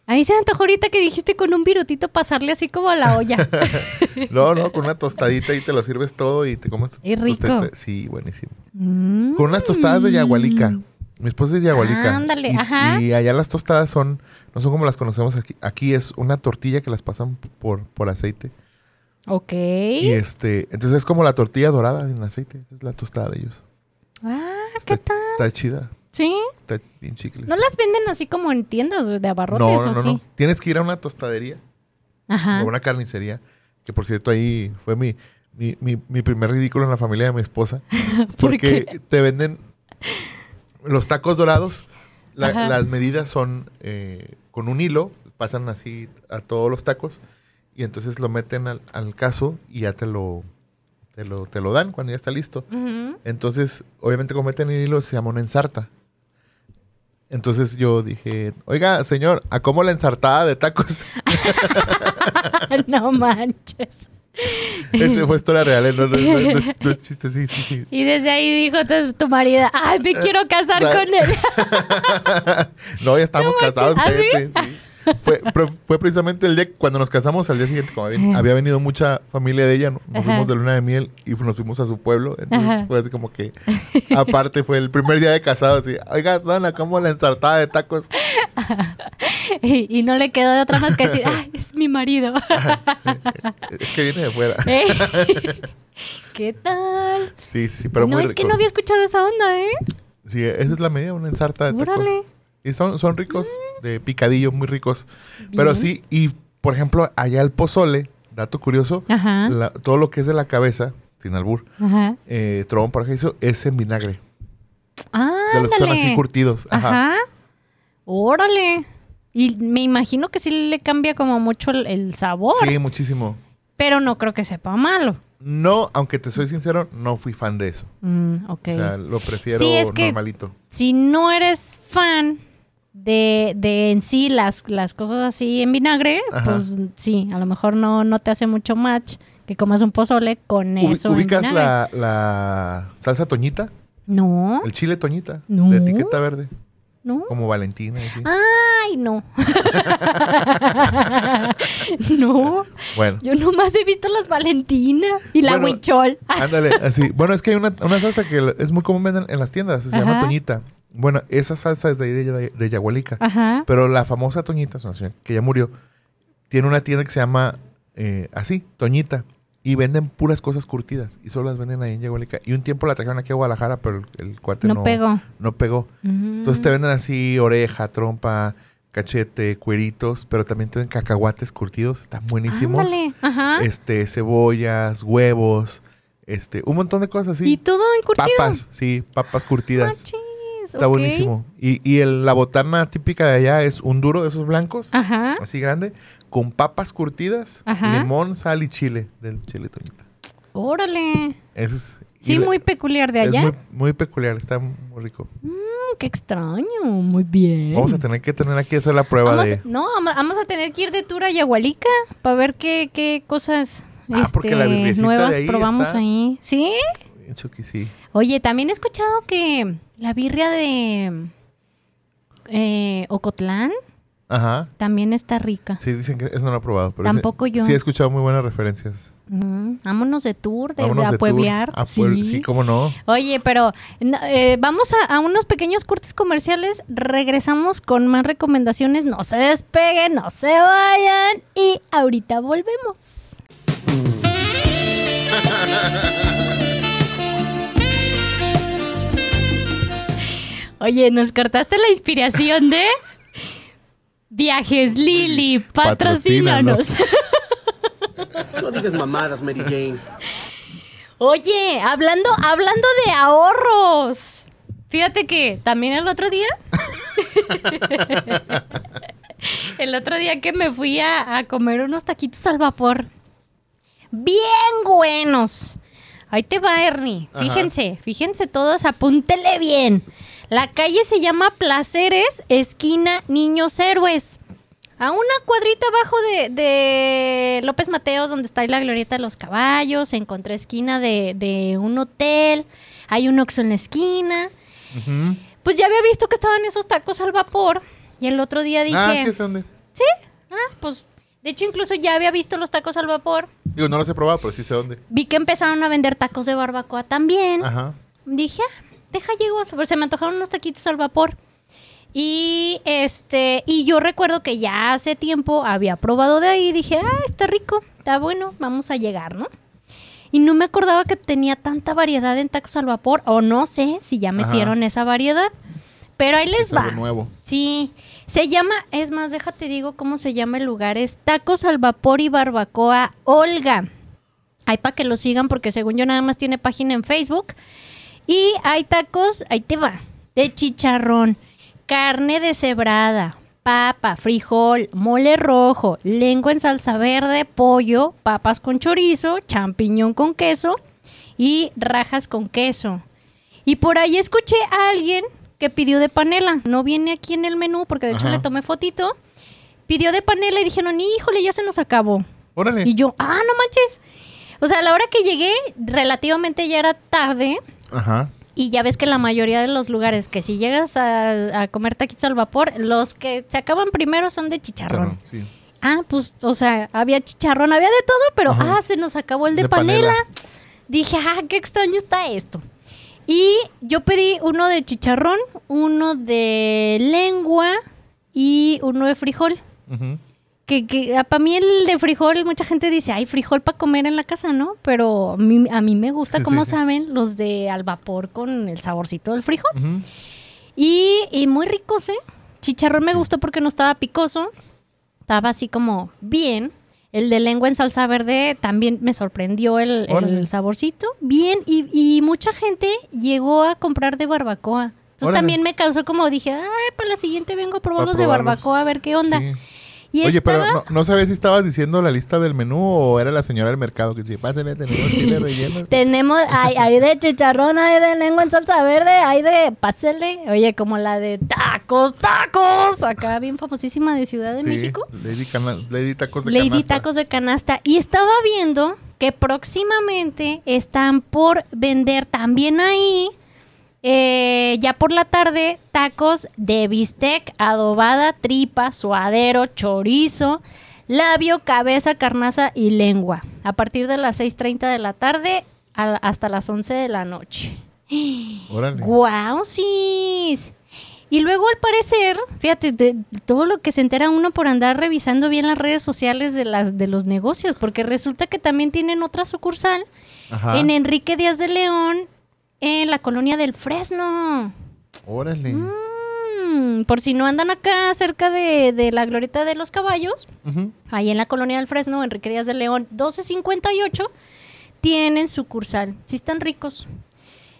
A mí se me antojó ahorita que dijiste con un virutito pasarle así como a la olla. (laughs) No, no, con una tostadita y te lo sirves todo y te comes. Es rico. Sí, buenísimo. Mm. Con unas tostadas de yagualica. Mi esposa es de yagualica. Ándale, y, ajá. Y allá las tostadas son, no son como las conocemos aquí. Aquí es una tortilla que las pasan por, por aceite. Ok. Y este, entonces es como la tortilla dorada en aceite. Es la tostada de ellos. Ah, ¿qué Está, tal? está chida. ¿Sí? Está bien chicles. ¿No las venden así como en tiendas de abarrotes no, o no, no, sí? no. Tienes que ir a una tostadería Ajá. o una carnicería. Que por cierto ahí fue mi, mi, mi, mi primer ridículo en la familia de mi esposa. (laughs) ¿Por Porque te venden los tacos dorados. la- las medidas son eh, con un hilo, pasan así a todos los tacos y entonces lo meten al, al caso y ya te lo, te lo te lo dan cuando ya está listo. Entonces, obviamente como meten el hilo se llama una ensarta. Entonces yo dije, oiga, señor, ¿a cómo la ensartada de tacos? (laughs) no manches. Ese fue historia real, ¿eh? no, no, no, no es, chiste, sí, sí, sí. Y desde ahí dijo tu, tu marido, ay, me quiero casar con él. (laughs) No, ya estamos casados, ¿ah, sí. Fue, fue precisamente el día cuando nos casamos, al día siguiente, como había, había venido mucha familia de ella, nos Ajá. fuimos de luna de miel y nos fuimos a su pueblo. Entonces Ajá. fue así como que, aparte fue el primer día de casados, así, oiga, Dana, ¿cómo la ensartada de tacos? (laughs) y, y no le quedó de otra más que decir, ay, es mi marido. (laughs) Es que viene de fuera. (laughs) ¿Eh? ¿Qué tal? Sí, sí, pero no, muy es que no había escuchado esa onda, ¿eh? Sí, esa es la medida, una ensarta de tacos. Órale. Y son, son ricos, de picadillo, muy ricos. Pero sí, y por ejemplo, allá el pozole, dato curioso, la- todo lo que es de la cabeza, sin albur, eh, trompa, por ejemplo, es en vinagre. Ah, De los que son así curtidos. Ajá. Ajá. Órale. Y me imagino que sí le cambia como mucho el, el sabor, Sí, muchísimo. pero no creo que sepa malo. No, aunque te soy sincero, no fui fan de eso. Mm. O sea, lo prefiero Sí, es que- normalito. si no eres fan de, de en sí las, las cosas así en vinagre, Ajá. pues sí, a lo mejor no, no te hace mucho match que comas un pozole con Ubi- eso. en ¿Ubicas la, la salsa toñita? No, El chile toñita. No. De etiqueta verde. no. Como Valentina. así. Ay, no. (laughs) no, Bueno. yo nomás he visto las Valentina y la Bueno, huichol. Ándale, así. Bueno, es que hay una, una salsa que es muy común venden en las tiendas. Se llama toñita. Bueno, esa salsa es de, ahí de, de, de Yagualica. Ajá. Pero la famosa Toñita, es una señora que ya murió, tiene una tienda que se llama eh, así, Toñita. Y venden puras cosas curtidas. Y solo las venden ahí en Yagualica. Y un tiempo la trajeron aquí a Guadalajara, pero el, el cuate no, No pegó. No pegó. Entonces te venden así oreja, trompa, cachete, cueritos, pero también te venden cacahuates curtidos. Están buenísimos. Ándale. Ajá. Este, cebollas, huevos, este, un montón de cosas así. y todo encurtido. Papas, sí, papas curtidas. Machis, Está buenísimo. Y, y el- la botana típica de allá es un duro de esos blancos, Ajá. así grande, con papas curtidas, Ajá. limón, sal y chile, del chile toñita. Órale. Es, Sí, muy peculiar de es allá. muy, muy peculiar, está muy rico. Mm, qué extraño. Muy bien. Vamos a tener que tener aquí hacer la prueba Vamos- de... No, vamos- a tener que ir de tour a Yagualica para ver qué, qué cosas Ah, porque la este, virgencita de nuevas ahí probamos está- ahí. ¿Sí? Sí. Oye, también he escuchado que la birria de eh, Ocotlán Ajá. también está rica. Sí, dicen que eso no lo he probado. Pero Tampoco ese- yo. Sí, he escuchado muy buenas referencias. Mm, vámonos de tour, de, Vámonos a de tour pueblear. a puebl- sí. cómo no. Oye, pero eh, vamos a, a unos pequeños cortes comerciales. Regresamos con más recomendaciones. No se despeguen, no se vayan. Y ahorita volvemos. (laughs) Oye, nos cortaste la inspiración de Viajes Lili, patrocínanos. (laughs) No digas mamadas, Mary Jane. Oye, hablando, hablando de ahorros. Fíjate que también el otro día. (laughs) el otro día que me fui a, a comer unos taquitos al vapor. Bien buenos. Ahí te va, Ernie. Ajá. Fíjense, fíjense todos, apúntele bien. La calle se llama Placeres, esquina Niños Héroes. A una cuadrita abajo de, de López Mateos, donde está ahí la glorieta de los caballos, encontré esquina de, de un hotel, hay un Oxxo en la esquina. Ujú. Pues ya había visto que estaban esos tacos al vapor y el otro día dije, Ah, sí, ¿es dónde? ¿sí? Ah, pues de hecho incluso ya había visto los tacos al vapor. Digo, no los he probado, pero sí sé dónde. Vi que empezaron a vender tacos de barbacoa también. Aja. Dije, ah, deja llego, se me antojaron unos taquitos al vapor. Y este, y yo recuerdo que ya hace tiempo había probado de ahí y dije, ah, está rico, está bueno, vamos a llegar, ¿no? Y no me acordaba que tenía tanta variedad en tacos al vapor, o no sé si ya Ajá. metieron esa variedad. Pero ahí les Es algo va. nuevo. Sí, se llama, es más, déjate digo cómo se llama el lugar, es Tacos al Vapor y Barbacoa Olga. Hay para que lo sigan porque según yo nada más tiene página en Facebook. Y hay tacos, ahí te va, de chicharrón, carne deshebrada, papa, frijol, mole rojo, lengua en salsa verde, pollo, papas con chorizo, champiñón con queso y rajas con queso. Y por ahí escuché a alguien que pidió de panela. No viene aquí en el menú porque de hecho Ajá. le tomé fotito. Pidió de panela y dijeron, híjole, ya se nos acabó. Órale. Y yo, ah, no manches. O sea, a la hora que llegué, relativamente ya era tarde. Ajá. Y ya ves que la mayoría de los lugares que si llegas a, a comer taquitos al vapor, los que se acaban primero son de chicharrón. Claro, sí. Ah, pues, o sea, había chicharrón, había de todo, pero Ajá. ah, se nos acabó el de, De panela. panela. Dije, ah, qué extraño está esto. Y yo pedí uno de chicharrón, uno de lengua y uno de frijol. Ujú. Que, que para mí el de frijol, mucha gente dice, hay frijol para comer en la casa, ¿no? Pero a mí, a mí me gusta, Sí, como sí. saben, los de al vapor con el saborcito del frijol. Y, y muy ricos, ¿eh? Chicharrón me gustó porque no estaba picoso. Estaba así como bien. El de lengua en salsa verde también me sorprendió el, el saborcito. Bien. Y, y mucha gente llegó a comprar de barbacoa. Entonces Órale. también me causó como dije, ay, para la siguiente vengo a probar Pa' los de probarlos. barbacoa a ver qué onda. Sí. Y Oye, estaba- pero no, no sabes si estabas diciendo la lista del menú o era la señora del mercado que decía, pásale, tenemos chile (laughs) relleno. Tenemos, hay, hay de chicharrón, hay de lengua en salsa verde, hay de pásele. Oye, como la de tacos, tacos. Acá bien famosísima de Ciudad de Sí, México. Lady, Cana- Lady Tacos de Lady Canasta. Tacos de Canasta. Y estaba viendo que próximamente están por vender también ahí, eh, ya por la tarde, tacos de bistec, adobada, tripa, suadero, chorizo, labio, cabeza, carnaza y lengua. A partir de las 6.30 de la tarde a- hasta las 11 de la noche. (gasps) Órale. ¡Guau, sis! Y luego, al parecer, fíjate, de todo lo que se entera uno por andar revisando bien las redes sociales de, las, de los negocios, porque resulta que también tienen otra sucursal Ajá. en Enrique Díaz de León, en la colonia del Fresno. Órale. Mm, por si no andan acá cerca de, de la glorieta de los caballos, ahí en la colonia del Fresno, Enrique Díaz de León, 1258, tienen sucursal. Sí están ricos.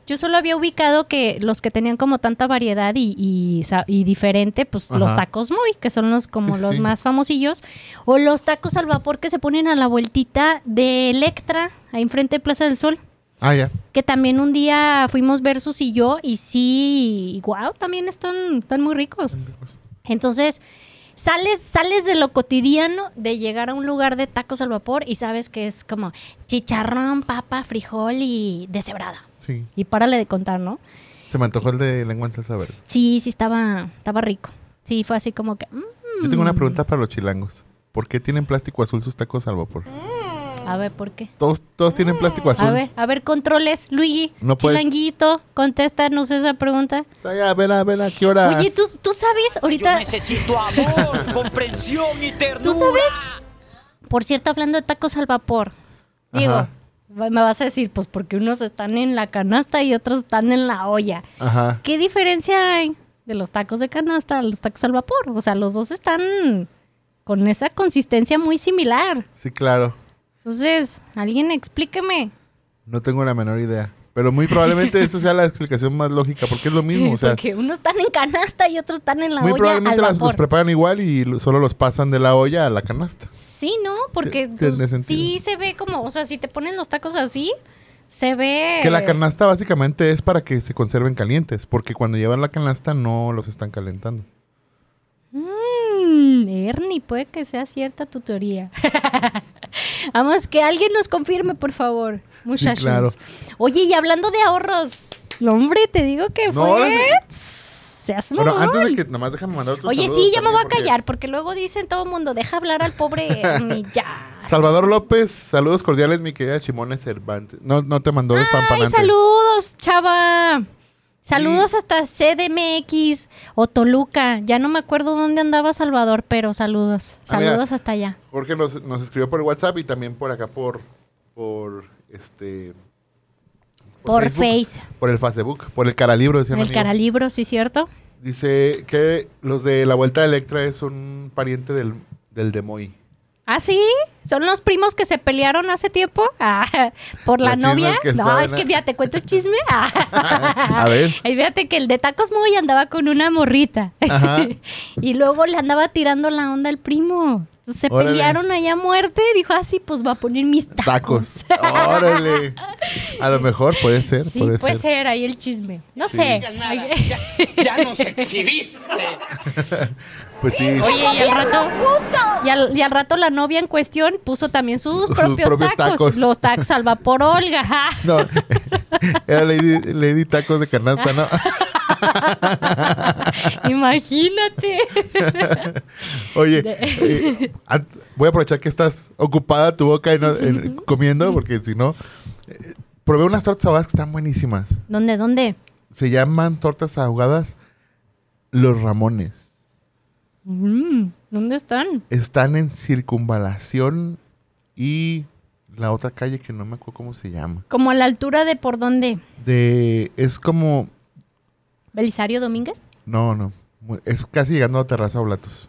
Yo solo había ubicado que los que tenían como tanta variedad y, y, diferente, pues los tacos muy, que son los como Sí, los sí. más famosillos, o los tacos al vapor que se ponen a la vueltita de Electra, ahí enfrente de Plaza del Sol, Ah, ya. que también un día fuimos Versus y yo, y sí, wow, también están, están muy ricos. Entonces, sales, sales de lo cotidiano de llegar a un lugar de tacos al vapor y sabes que es como chicharrón, papa, frijol y deshebrada. Sí. Y párale de contar, ¿no? Se me antojó el de lengua en salsa verde. Sí, sí, estaba, estaba rico. Sí, fue así como que... mm, Yo tengo una pregunta para los chilangos. ¿Por qué tienen plástico azul sus tacos al vapor? A ver, ¿por qué? Todos, todos tienen plástico azul. A ver, a ver, controles. Luigi, No puedes- chilanguito, contéstanos esa pregunta. Ay, a ver, a ver, ¿a qué hora? Oye, ¿tú, tú sabes ahorita... Yo necesito amor, (laughs) comprensión y ternura. ¿Tú sabes? Por cierto, hablando de tacos al vapor. Digo, Ajá. me vas a decir, pues porque unos están en la canasta y otros están en la olla. Ajá. ¿Qué diferencia hay de los tacos de canasta a los tacos al vapor? O sea, los dos están con esa consistencia muy similar. Sí, claro. Entonces, alguien explíqueme. No tengo la menor idea. Pero muy probablemente esa sea la explicación más lógica, porque es lo mismo. O sea, Porque unos están en canasta y otros están en la muy olla probablemente al las, los preparan igual y lo- solo los pasan de la olla a la canasta. Sí, ¿no? Porque pues, sí se ve como, o sea, si te ponen los tacos así, se ve... Que la canasta básicamente es para que se conserven calientes, porque cuando llevan la canasta no los están calentando. Mm, Ernie, puede que sea cierta tu teoría. (laughs) Vamos, que alguien nos confirme, por favor, muchachos. claro. Oye, y hablando de ahorros, no, hombre, te digo que No, fue... órale. Seas Bueno, antes de que nomás déjame mandar otros Oye, sí, ya me voy a porque callar, porque luego dicen todo el mundo, deja hablar al pobre (laughs) Ernie, ya. Salvador López, saludos cordiales, mi querida Chimone Cervantes. No, no te mandó Ay, despampanante. saludos, chava. Saludos hasta CDMX o Toluca. Ya no me acuerdo dónde andaba Salvador, pero saludos. Ah. Saludos hasta allá. Jorge nos, nos escribió por WhatsApp y también por acá por, por este... Por Facebook, Face. Por el Facebook, por el Caralibro, decía El amigo. caralibro, ¿sí cierto? Dice que los de la Vuelta de Electra es un pariente del, del Demoy. ¿Ah, sí? ¿Son los primos que se pelearon hace tiempo? (laughs) Ah, ¿Por la Los novia? que no, saben, es que ¿eh? fíjate, cuento el chisme. (laughs) Ah. A ver. Y fíjate que el de Tacos Muy andaba con una morrita. Ajá. (laughs) y luego le andaba tirando la onda al primo. Se Órale. pelearon allá a muerte. Dijo, ah, sí, pues va a poner mis tacos. Tacos. Órale. A lo mejor puede ser, Sí, puede, puede, ser. ser. ahí el chisme. No Sí. sé. nada. Ya, ya nos exhibiste. Pues sí. Oye, y al rato, y al, y al rato la novia en cuestión puso también sus, Sus propios, propios tacos, tacos. Los tacos al vapor, Olga. ja. No, (laughs) era Lady, Lady Tacos de canasta, ¿no? (laughs) Imagínate. (laughs) Oye, eh, voy a aprovechar que estás ocupada tu boca y no- en- comiendo, porque si no... eh, probé unas tortas ahogadas que están buenísimas. ¿Dónde, dónde? Se llaman tortas ahogadas Los Ramones. ¿Dónde están? Están en Circunvalación y la otra calle que no me acuerdo cómo se llama. Como a la altura de por dónde? De... Es como... ¿Belisario Domínguez? No, no. Es casi llegando a Terraza Oblatos.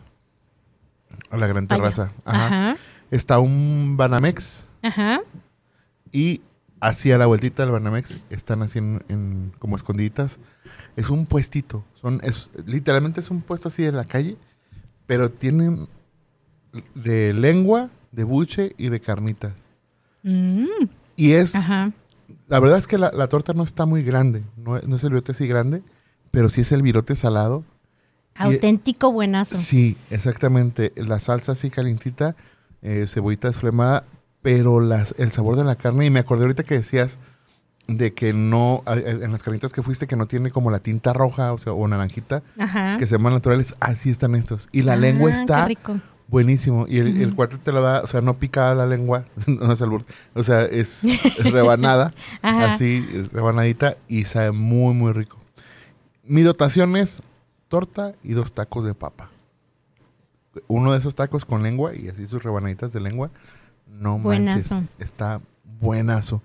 A la gran Allá. terraza. Ajá. Ajá. Está un Banamex Ajá. y hacia la vueltita del Banamex están así en, en- como escondiditas. Es un puestito. Son, es, literalmente es un puesto así de la calle, pero tienen de lengua, de buche y de carnitas. Mm, Y es, Ajá. la verdad es que la, la torta no está muy grande, no, es- no es el virote así grande, pero sí es el virote salado. Auténtico buenazo. Sí, exactamente. La salsa así calientita, eh, cebollita desflemada, pero las, el sabor de la carne, y me acordé ahorita que decías de que no, en las carnitas que fuiste, que no tiene como la tinta roja, o sea, o naranjita, Ajá. que se llaman naturales, así están estos. Y la lengua Ah, qué está rico. buenísimo. Y el, el cuate te lo da, o sea, no pica la lengua, (laughs) no es albur, o sea, es rebanada, (laughs) así, rebanadita, y sabe muy, muy rico. Mi dotación es torta y dos tacos de papa. Uno de esos tacos con lengua y así sus rebanaditas de lengua. No Buenazo. manches, está buenazo.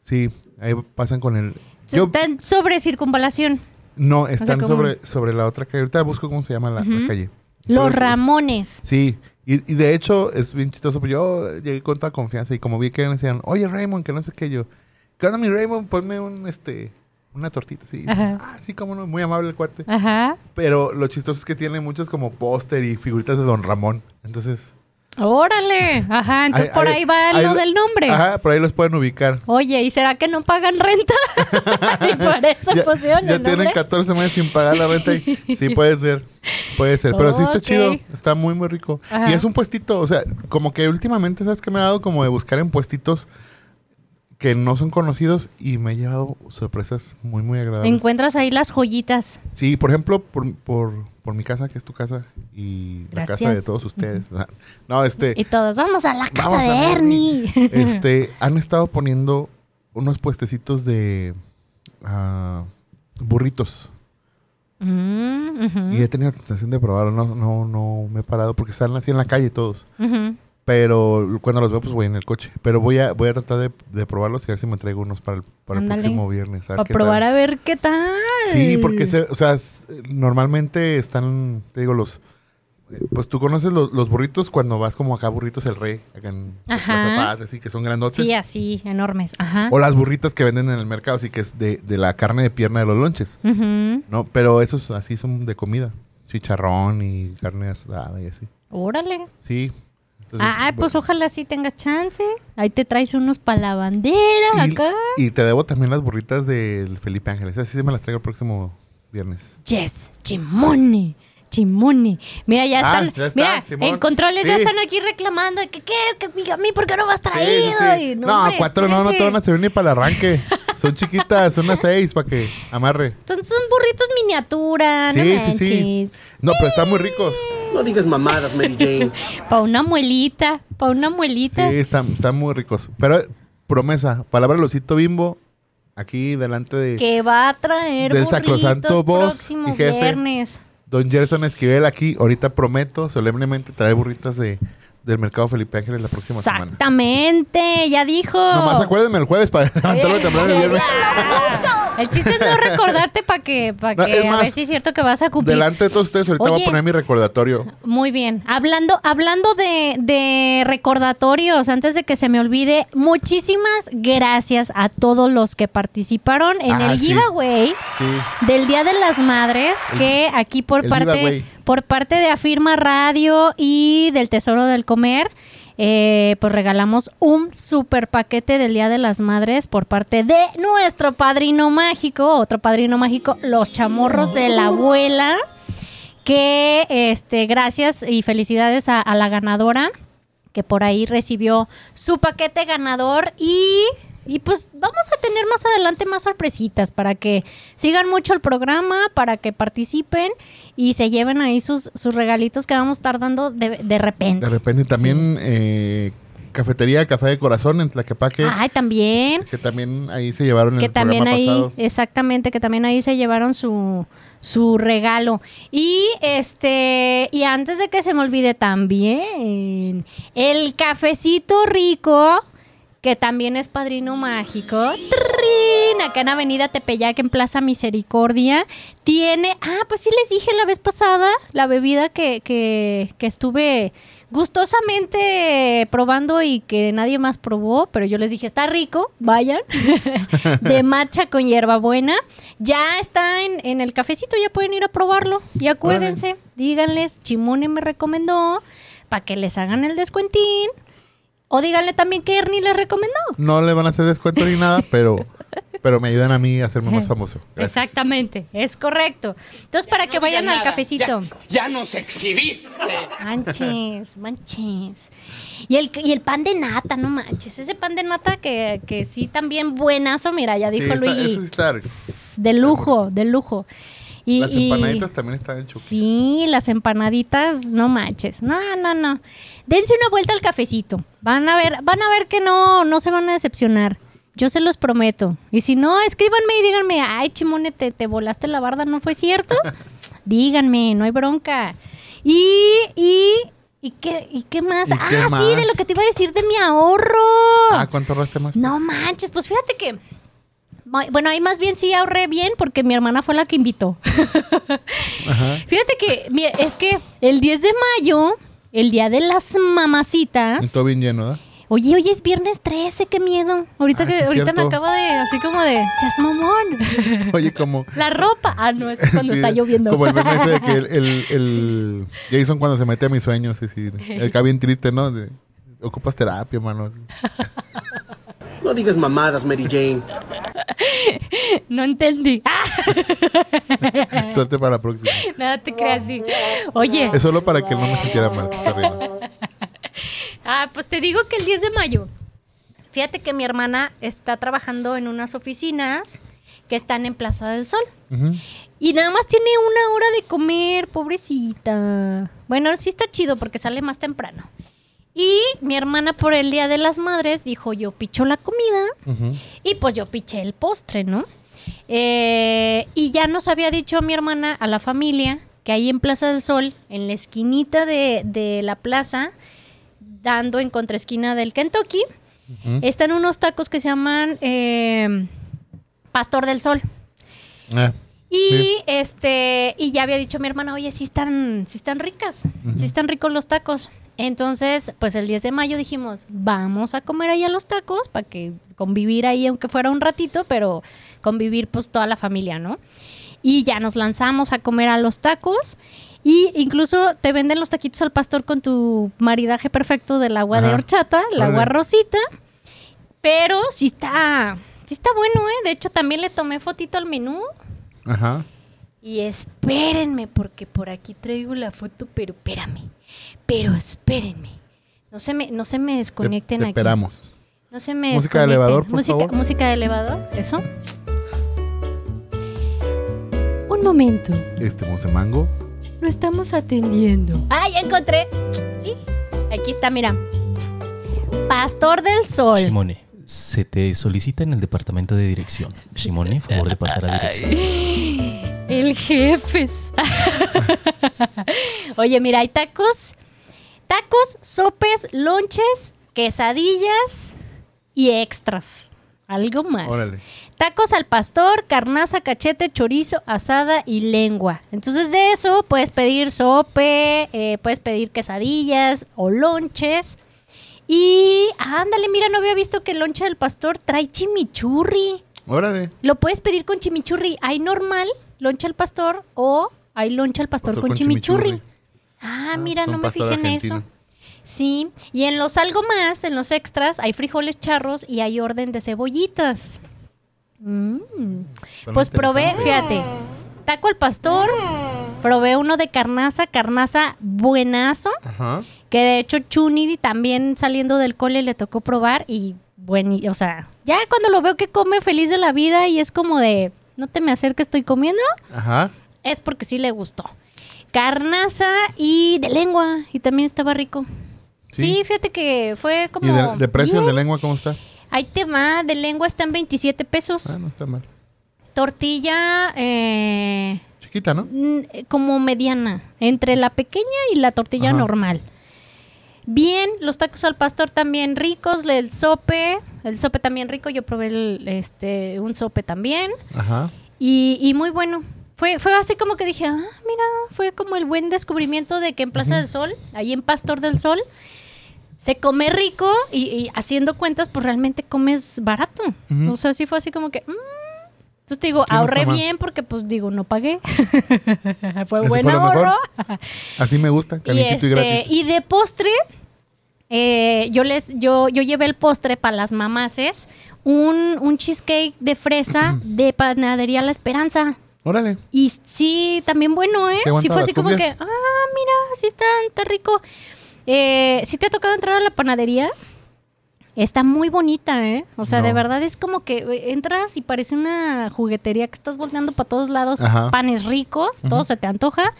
Sí, ahí pasan con el... Yo, Están sobre circunvalación. no, están sobre, sobre la otra calle. Ahorita busco cómo se llama la, calle. Los Ramones. Sí, y, y de hecho es bien chistoso, porque yo llegué con toda confianza y como vi que me decían, oye Raymond, que no sé qué yo, ¿qué onda mi Raymond? Ponme un, este, una tortita, sí. Ajá. Ah, sí, cómo no, muy amable el cuate. Ajá. Pero lo chistoso es que tiene muchos como póster y figuritas de Don Ramón, entonces... Órale. Ajá. Entonces por ahí va ahí lo del nombre. Ajá, por ahí los pueden ubicar. Oye, ¿y será que no pagan renta? (laughs) y por eso Ya, pusieron ya el tienen nombre. 14 meses sin pagar la renta y (laughs) sí puede ser, puede ser, pero sí está chido, está muy muy rico. Ajá. Y es un puestito, o sea, como que últimamente sabes que me ha dado como de buscar en puestitos que no son conocidos y me he llevado sorpresas muy, muy agradables. Encuentras ahí las joyitas. Sí, por ejemplo, por, por, por mi casa, que es tu casa, y la casa de todos ustedes. (laughs) No, este, Y todos, vamos a la casa de a Ernie. (laughs) este, han estado poniendo unos puestecitos de ah, burritos. Mm, Y he tenido la sensación de probarlo. No, no, no me he parado porque están así en la calle todos. ujú. Pero cuando los veo, pues voy en el coche. Pero voy a, voy a tratar de, de probarlos y a ver si me traigo unos para el, para el Ándale. próximo viernes. a ver Para qué probar tal. a ver qué tal. Sí, porque se- o sea, s- normalmente están, te digo, los... eh, Pues tú conoces los, los burritos cuando vas como acá, burritos el rey, acá en Ajá. Plaza así que son grandotes. Sí, así, enormes. Ajá. O las burritas que venden en el mercado, así que es de, de la carne de pierna de los lonches, Ujú. ¿no? Pero esos así son de comida. Chicharrón y carne asada y así. Órale. Sí. Entonces, Ah, pues bueno. ojalá sí tengas chance. Ahí te traes unos para la bandera y, acá. y te debo también las burritas del Felipe Ángeles. Así sí me las traigo el próximo viernes. Yes, chimone. Chimone. Mira, ya Ah, están. ya está, mira, Simón. en controles ya están aquí reclamando. ¿Qué? Que diga a mí, ¿por qué no vas traído? sí, sí. No, hombre, cuatro no, no te van a servir ni para el arranque. (laughs) Son chiquitas, son unas seis para que amarre. Entonces son burritos miniatura. Sí, no sí, manches. sí. No, pero están muy ricos. No digas mamadas, Mary Jane. (laughs) Para una muelita. Para una muelita. Sí, están, están muy ricos. Pero promesa, palabra Losito Bimbo, aquí delante de Que va a traer Del sacrosanto voz próximo y jefe. viernes. Don Gerson Esquivel aquí. Ahorita prometo solemnemente traer burritas de, del mercado Felipe Ángeles la próxima semana. Exactamente, ya dijo. Nomás acuérdenme el jueves para (laughs) levantarme temprano el viernes. El chiste es no recordarte para que, para No, que es a más, ver si es cierto que vas a cumplir. Delante de todos ustedes, ahorita voy Oye. a poner mi recordatorio. Muy bien. Hablando, hablando de, de recordatorios, antes de que se me olvide, muchísimas gracias a todos los que participaron en Ah, el sí. giveaway Sí. del Día de las Madres, El- que aquí por parte, giveaway. Por parte de Afirma Radio y del Tesoro del Comer, eh, pues regalamos un super paquete del Día de las Madres por parte de nuestro padrino mágico, otro padrino mágico, los chamorros de la abuela. Que este, gracias y felicidades a, a la ganadora que por ahí recibió su paquete ganador y, y pues vamos a tener más adelante más sorpresitas para que sigan mucho el programa, para que participen y se lleven ahí sus, sus regalitos que vamos a estar dando de, de repente. De repente también eh, cafetería Café de Corazón en Tlaquepaque. Ay, también. Que también ahí se llevaron que el también programa ahí, pasado. exactamente, que también ahí se llevaron su, su regalo. Y este, y antes de que se me olvide también, el cafecito rico, que también es padrino mágico, ¡trin! acá en Avenida Tepeyac, en Plaza Misericordia, tiene, ah, pues sí les dije la vez pasada, la bebida que, que, que estuve gustosamente probando y que nadie más probó, pero yo les dije, está rico, vayan, (laughs) de matcha con hierbabuena. Ya está en, en el cafecito, ya pueden ir a probarlo. Y acuérdense, díganles, Chimone me recomendó para que les hagan el descuentín. O díganle también que Ernie les recomendó. No le van a hacer descuento ni nada, pero, (laughs) pero me ayudan a mí a hacerme más famoso. Gracias. Exactamente, es correcto. Entonces, para que No vayan al nada. cafecito. Ya, ya nos exhibiste. Manches, manches. Y el, y el pan de nata, no manches. Ese pan de nata que, que sí también buenazo, mira, ya Sí, dijo está- Luigi. eso sí está rico. De lujo, de lujo. Y, Las y- empanaditas también están en. Sí, las empanaditas, no manches. No, no, no. Dense una vuelta al cafecito. Van a ver, van a ver que no, no se van a decepcionar. Yo se los prometo. Y si no, escríbanme y díganme, ay, Chimone, te, te volaste la barda, ¿no fue cierto? (laughs) díganme, no hay bronca. Y, y, ¿y qué, y qué más? ¿Y ah, sí, de lo que te iba a decir de mi ahorro. Ah, ¿cuánto ahorraste más? No manches, pues fíjate que. Bueno, ahí más bien sí ahorré bien porque mi hermana fue la que invitó. Ajá. Fíjate que es que el 10 de mayo, el día de las mamacitas. todo bien lleno, ¿verdad? Oye, hoy es viernes 13, qué miedo. Ahorita Ah, que sí ahorita me acabo de así como de, seas mamón. (laughs) Oye, como... La ropa. Ah, no, eso es cuando Sí, está lloviendo. Como el meme ese de que el, el- (laughs) el Jason cuando se mete a mis sueños, es decir, acá bien triste, ¿no? De, ocupas terapia, mano. No digas mamadas, Mary Jane. (laughs) (laughs) No entendí. Ah, (laughs) Suerte para la próxima. nada te creas así. Oye, Es solo para que no me sintiera mal. (laughs) ah, pues te digo que el 10 de mayo Fíjate que mi hermana está trabajando en unas oficinas que están en Plaza del Sol. Y nada más tiene una hora de comer, pobrecita. Bueno, sí está chido porque sale más temprano. Y mi hermana por el Día de las Madres dijo, yo picho la comida y pues yo piché el postre, ¿no? Eh, y ya nos había dicho mi hermana a la familia que ahí en Plaza del Sol, en la esquinita de, de la plaza, dando en contraesquina del Kentucky, están unos tacos que se llaman eh, Pastor del Sol. Ah, Y este, y ya había dicho mi hermana, oye, sí están, sí están ricas, sí están ricos los tacos. Entonces, pues el 10 de mayo dijimos, vamos a comer ahí a los tacos para que convivir ahí, aunque fuera un ratito, pero convivir pues toda la familia, ¿no? Y ya nos lanzamos a comer a los tacos. Y incluso te venden los taquitos al pastor con tu maridaje perfecto del agua de horchata, el agua rosita. Pero sí está, sí está bueno, ¿eh? De hecho, también le tomé fotito al menú. Ajá. Y espérenme, porque por aquí traigo la foto, pero espérame. Pero espérenme. No se me, no se me Te, desconecten te aquí. esperamos. No se me Música de elevador, por música, favor. música de elevador, eso. Un momento. Este Mango. Lo estamos atendiendo. Ah, ya encontré. Sí, Aquí está, mira. Pastor del Sol. Shimone, se te solicita en el departamento de dirección. Shimone, favor de pasar a dirección. (laughs) El jefes. (laughs) Oye, mira, hay tacos, tacos, sopes, lonches, quesadillas y extras. Algo más. Órale. Tacos al pastor, carnaza, cachete, chorizo, asada y lengua. Entonces de eso puedes pedir sope, eh, puedes pedir quesadillas o lonches. Y ándale, mira, no había visto que el lonche del pastor trae chimichurri. Órale. Lo puedes pedir con chimichurri. Hay normal, loncha al pastor, o hay loncha al pastor, con, con chimichurri. chimichurri. Ah, Ah, mira, no me fijé en eso. Sí, y en los algo más, en los extras, hay frijoles charros y hay orden de cebollitas. Mm. Pues probé, fíjate, taco al pastor, probé uno de carnaza, carnaza buenazo, Ajá. que de hecho Chuni también saliendo del cole le tocó probar y bueno, o sea, ya cuando lo veo que come feliz de la vida y es como de, no te me acerques, estoy comiendo, Ajá. es porque sí le gustó. Carnaza y de lengua, y también estaba rico. Sí, Sí. fíjate que fue como... ¿Y de, de precio el de lengua cómo está? Ahí te va, de lengua está en 27 pesos. Ah, no está mal. Tortilla eh, Chiquita, ¿no? eh, como mediana, entre la pequeña y la tortilla Ajá. normal. Bien, los tacos al pastor también ricos, el sope, el sope también rico, yo probé el, este, un sope también Ajá. y, y muy bueno. Fue, fue así como que dije, ah, mira, fue como el buen descubrimiento de que en Plaza del Sol, ahí en Pastor del Sol, se come rico y, y haciendo cuentas, pues realmente comes barato. O sea, sí fue así como que... mm. Entonces te digo, no ahorré bien porque pues digo, no pagué. (laughs) fue Eso buen fue ahorro. Así me gusta, (laughs) calientito y, este, gratis. y de postre, eh, yo les, yo, yo llevé el postre para las mamaces, un, un cheesecake de fresa (clears throat) de panadería La Esperanza. Órale. Y sí, también bueno, ¿eh? ¿Sí fue así como que, ah, mira, sí está, está rico. Eh, ¿Sí te ha tocado entrar a la panadería? Está muy bonita, ¿eh? O sea, No. de verdad es como que eh, entras y parece una juguetería que estás volteando para todos lados, Ajá. panes ricos, todo se te antoja.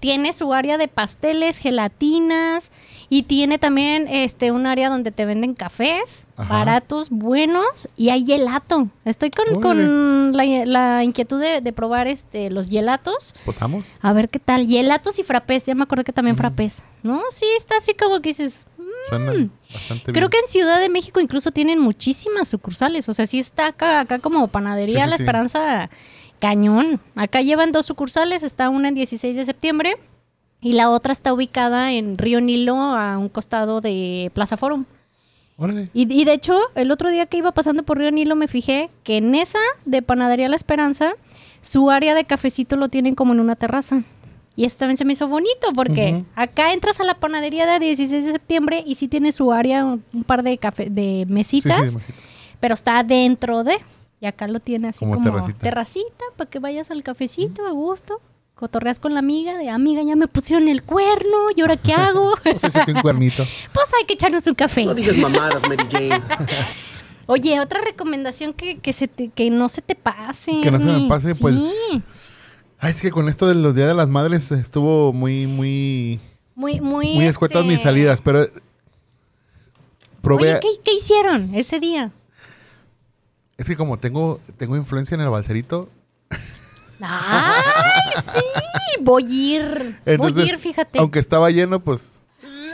Tiene su área de pasteles, gelatinas y tiene también este un área donde te venden cafés Ajá. baratos, buenos y hay gelato. Estoy con, con la, la inquietud de, de probar este los gelatos. Pues vamos. A ver qué tal. Gelatos y frappés. Ya me acordé que también Ujú. frappés. ¿No? Sí, está así como que dices. Suena bastante Mm. Creo bien. que en Ciudad de México incluso tienen muchísimas sucursales. O sea, sí está acá, acá como panadería Sí, sí, La sí. Cañón. Acá llevan dos sucursales. Está una en 16 de septiembre y la otra está ubicada en Río Nilo a un costado de Plaza Forum. Órale. Y, y de hecho, el otro día que iba pasando por Río Nilo me fijé que en esa de Panadería La Esperanza, su área de cafecito lo tienen como en una terraza. Y eso también se me hizo bonito porque acá entras a la panadería de 16 de septiembre y sí tiene su área, un, un par de café, de Sí, sí, mesitas, pero está dentro de. Y acá lo tiene así Como como, terracita. terracita para que vayas al cafecito a gusto. Cotorreas con la amiga de amiga, ya me pusieron el cuerno, ¿y ahora qué hago? (laughs) Pues échate un cuernito. (laughs) pues hay que echarnos un café. No digas mamadas, Mary Jane. (laughs) Oye, otra recomendación que, que, se te- que no se te pase. Que no se me pase, pues, Sí. Ay, es que con esto de los Días de las Madres estuvo muy, muy, Muy, muy. muy escuetas este, mis salidas, pero probé... Oye, ¿qué, qué hicieron ese día? Es que como tengo, tengo influencia en el balserito, ¡Ay, sí! Voy a ir. entonces, voy a ir, fíjate. aunque estaba lleno, pues,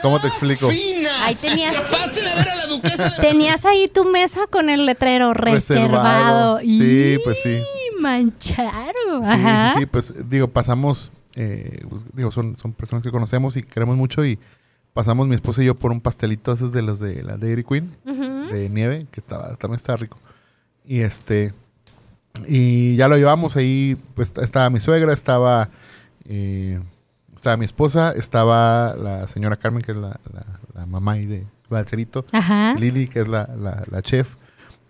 ¿cómo te explico? ¡Fina! Ahí tenías. Pasen a ver a la duquesa de... Tenías ahí tu mesa con el letrero reservado. Sí, pues sí. Y mancharon. Sí, Ajá. sí, sí, pues digo, pasamos, eh, pues, digo, son, son personas que conocemos y queremos mucho y pasamos mi esposa y yo por un pastelito esos de los de la Dairy Queen, de nieve, que estaba, también estaba rico. Y este, y ya lo llevamos ahí, pues estaba mi suegra, estaba, eh, estaba mi esposa, estaba la señora Carmen, que es la, la- la mamá ahí de Balcerito, Ajá. Lili, que es la, la- la chef.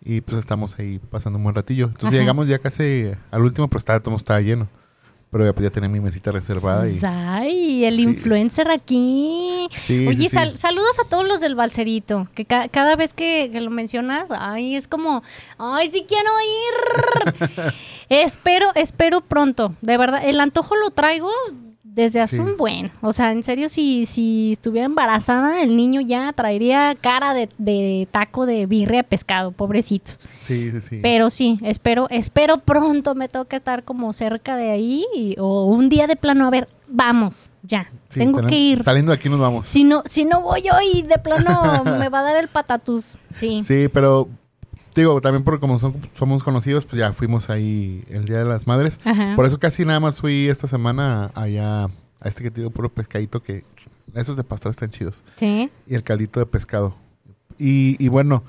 Y pues estamos ahí pasando un buen ratillo. Entonces Ajá. llegamos ya casi al último, pero estaba, todo estaba lleno. Pero ya, ya tenía mi mesita reservada y... Ay, el Sí. influencer aquí. Sí, Oye, sí, sí. sal- saludos a todos los del balserito, que ca- cada vez que, que lo mencionas, ay, es como, ay, sí quiero ir. (laughs) espero, espero pronto, de verdad, el antojo lo traigo desde hace Sí. un buen. O sea, en serio, si, si estuviera embarazada, el niño ya traería cara de, de taco de birria pescado, pobrecito. Sí, sí, sí. Pero sí, espero, espero pronto me toque estar como cerca de ahí y- o un día de plano, a ver, vamos, ya, Sí, tengo que ir. Saliendo de aquí nos vamos. Si no, si no voy hoy, de plano (laughs) me va a dar el patatús. Sí. Sí, pero digo, también porque como son- somos conocidos, pues ya fuimos ahí el Día de las Madres. Ajá. Por eso casi nada más fui esta semana allá a este que te digo, puro pescadito que esos de pastor están chidos. Sí. Y el caldito de pescado. Y, y bueno,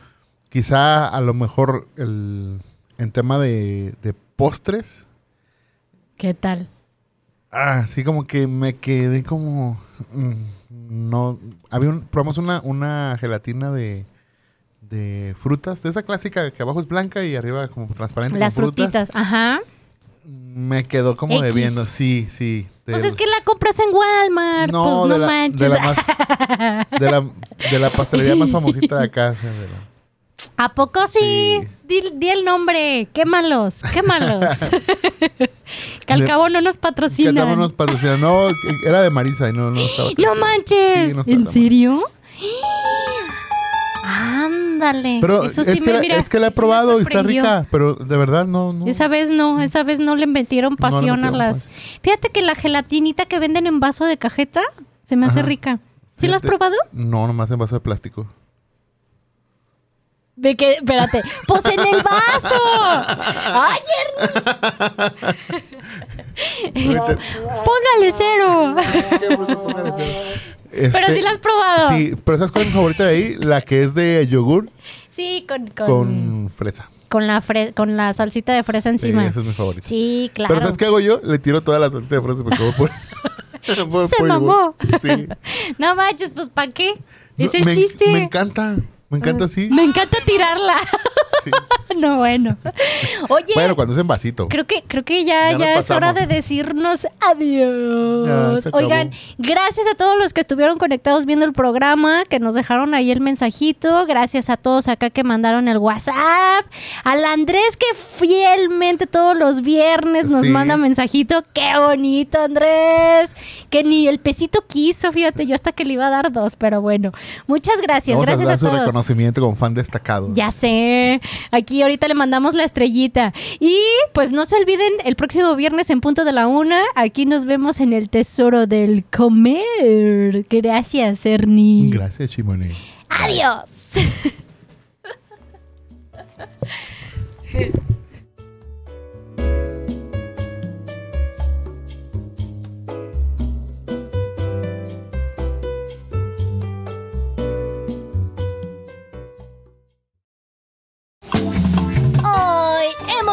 quizá a lo mejor el, en tema de, de postres, ¿Qué tal? ah, sí como que me quedé como... mm, no, había un, probamos una, una gelatina de, de frutas, de esa clásica que abajo es blanca y arriba como transparente. Las con frutas. frutitas, ajá. Me quedó como X. debiendo, sí, sí. Pues es que la compras en Walmart. No, pues no de, la, manches. de la más de la, de la pastelería más famosita de acá. ¿A poco sí? Sí. Di, di el nombre. Quémalos, quémalos. (laughs) que al cabo no nos que patrocinan. estamos nos patrocinan. No, era de Marisa y no, no estaba. ¡No manches! Sí, no ¿En serio? (gasps) (gasps) (laughs) Ándale. Pero Eso es, sí que me, la, mira, es que la he sí me probado y está rica, pero de verdad no. no. Esa vez no, esa vez no le metieron No le pasión a las... pasión. Fíjate que la gelatinita que venden en vaso de cajeta se me hace Ajá. rica. ¿Sí la has Fíjate- probado? No, nomás en vaso de plástico. De que, espérate, pues en el vaso. (laughs) ¡Ay, Ernie! Póngale cero. Pero Este, sí la has probado. Sí, pero ¿sabes cuál es mi favorita de ahí? La que es de yogur Sí, con, con, con fresa. con la fre- con la salsita de fresa Sí, encima. esa es mi favorita. Sí, claro. Pero ¿sabes qué hago yo? Le tiro toda la salsita de fresa porque voy por... por- Se por mamó. Sí. (laughs) No manches, pues ¿para qué? Es el me, chiste. Me encanta. Me encanta así. Me encanta tirarla. Sí. (laughs) no, bueno. Oye, Bueno, cuando es en vasito. creo que, creo que ya, Ya es hora de decirnos adiós. Ya. Oigan, gracias a todos los que estuvieron conectados viendo el programa, que nos dejaron ahí el mensajito. Gracias a todos acá que mandaron el WhatsApp. Al Andrés que fielmente todos los viernes nos Sí. manda mensajito. Qué bonito, Andrés. Que ni el pesito quiso, fíjate, yo hasta que le iba a dar dos, pero bueno. Muchas gracias, Vamos gracias a a, todos. Reconocimiento como fan destacado. Ya sé. Aquí ahorita le mandamos la estrellita. Y pues no se olviden, el próximo viernes en punto de la una, aquí nos vemos en el Tesoro del Comer. Gracias, Ernie. Gracias, Chimone. Adiós. (laughs)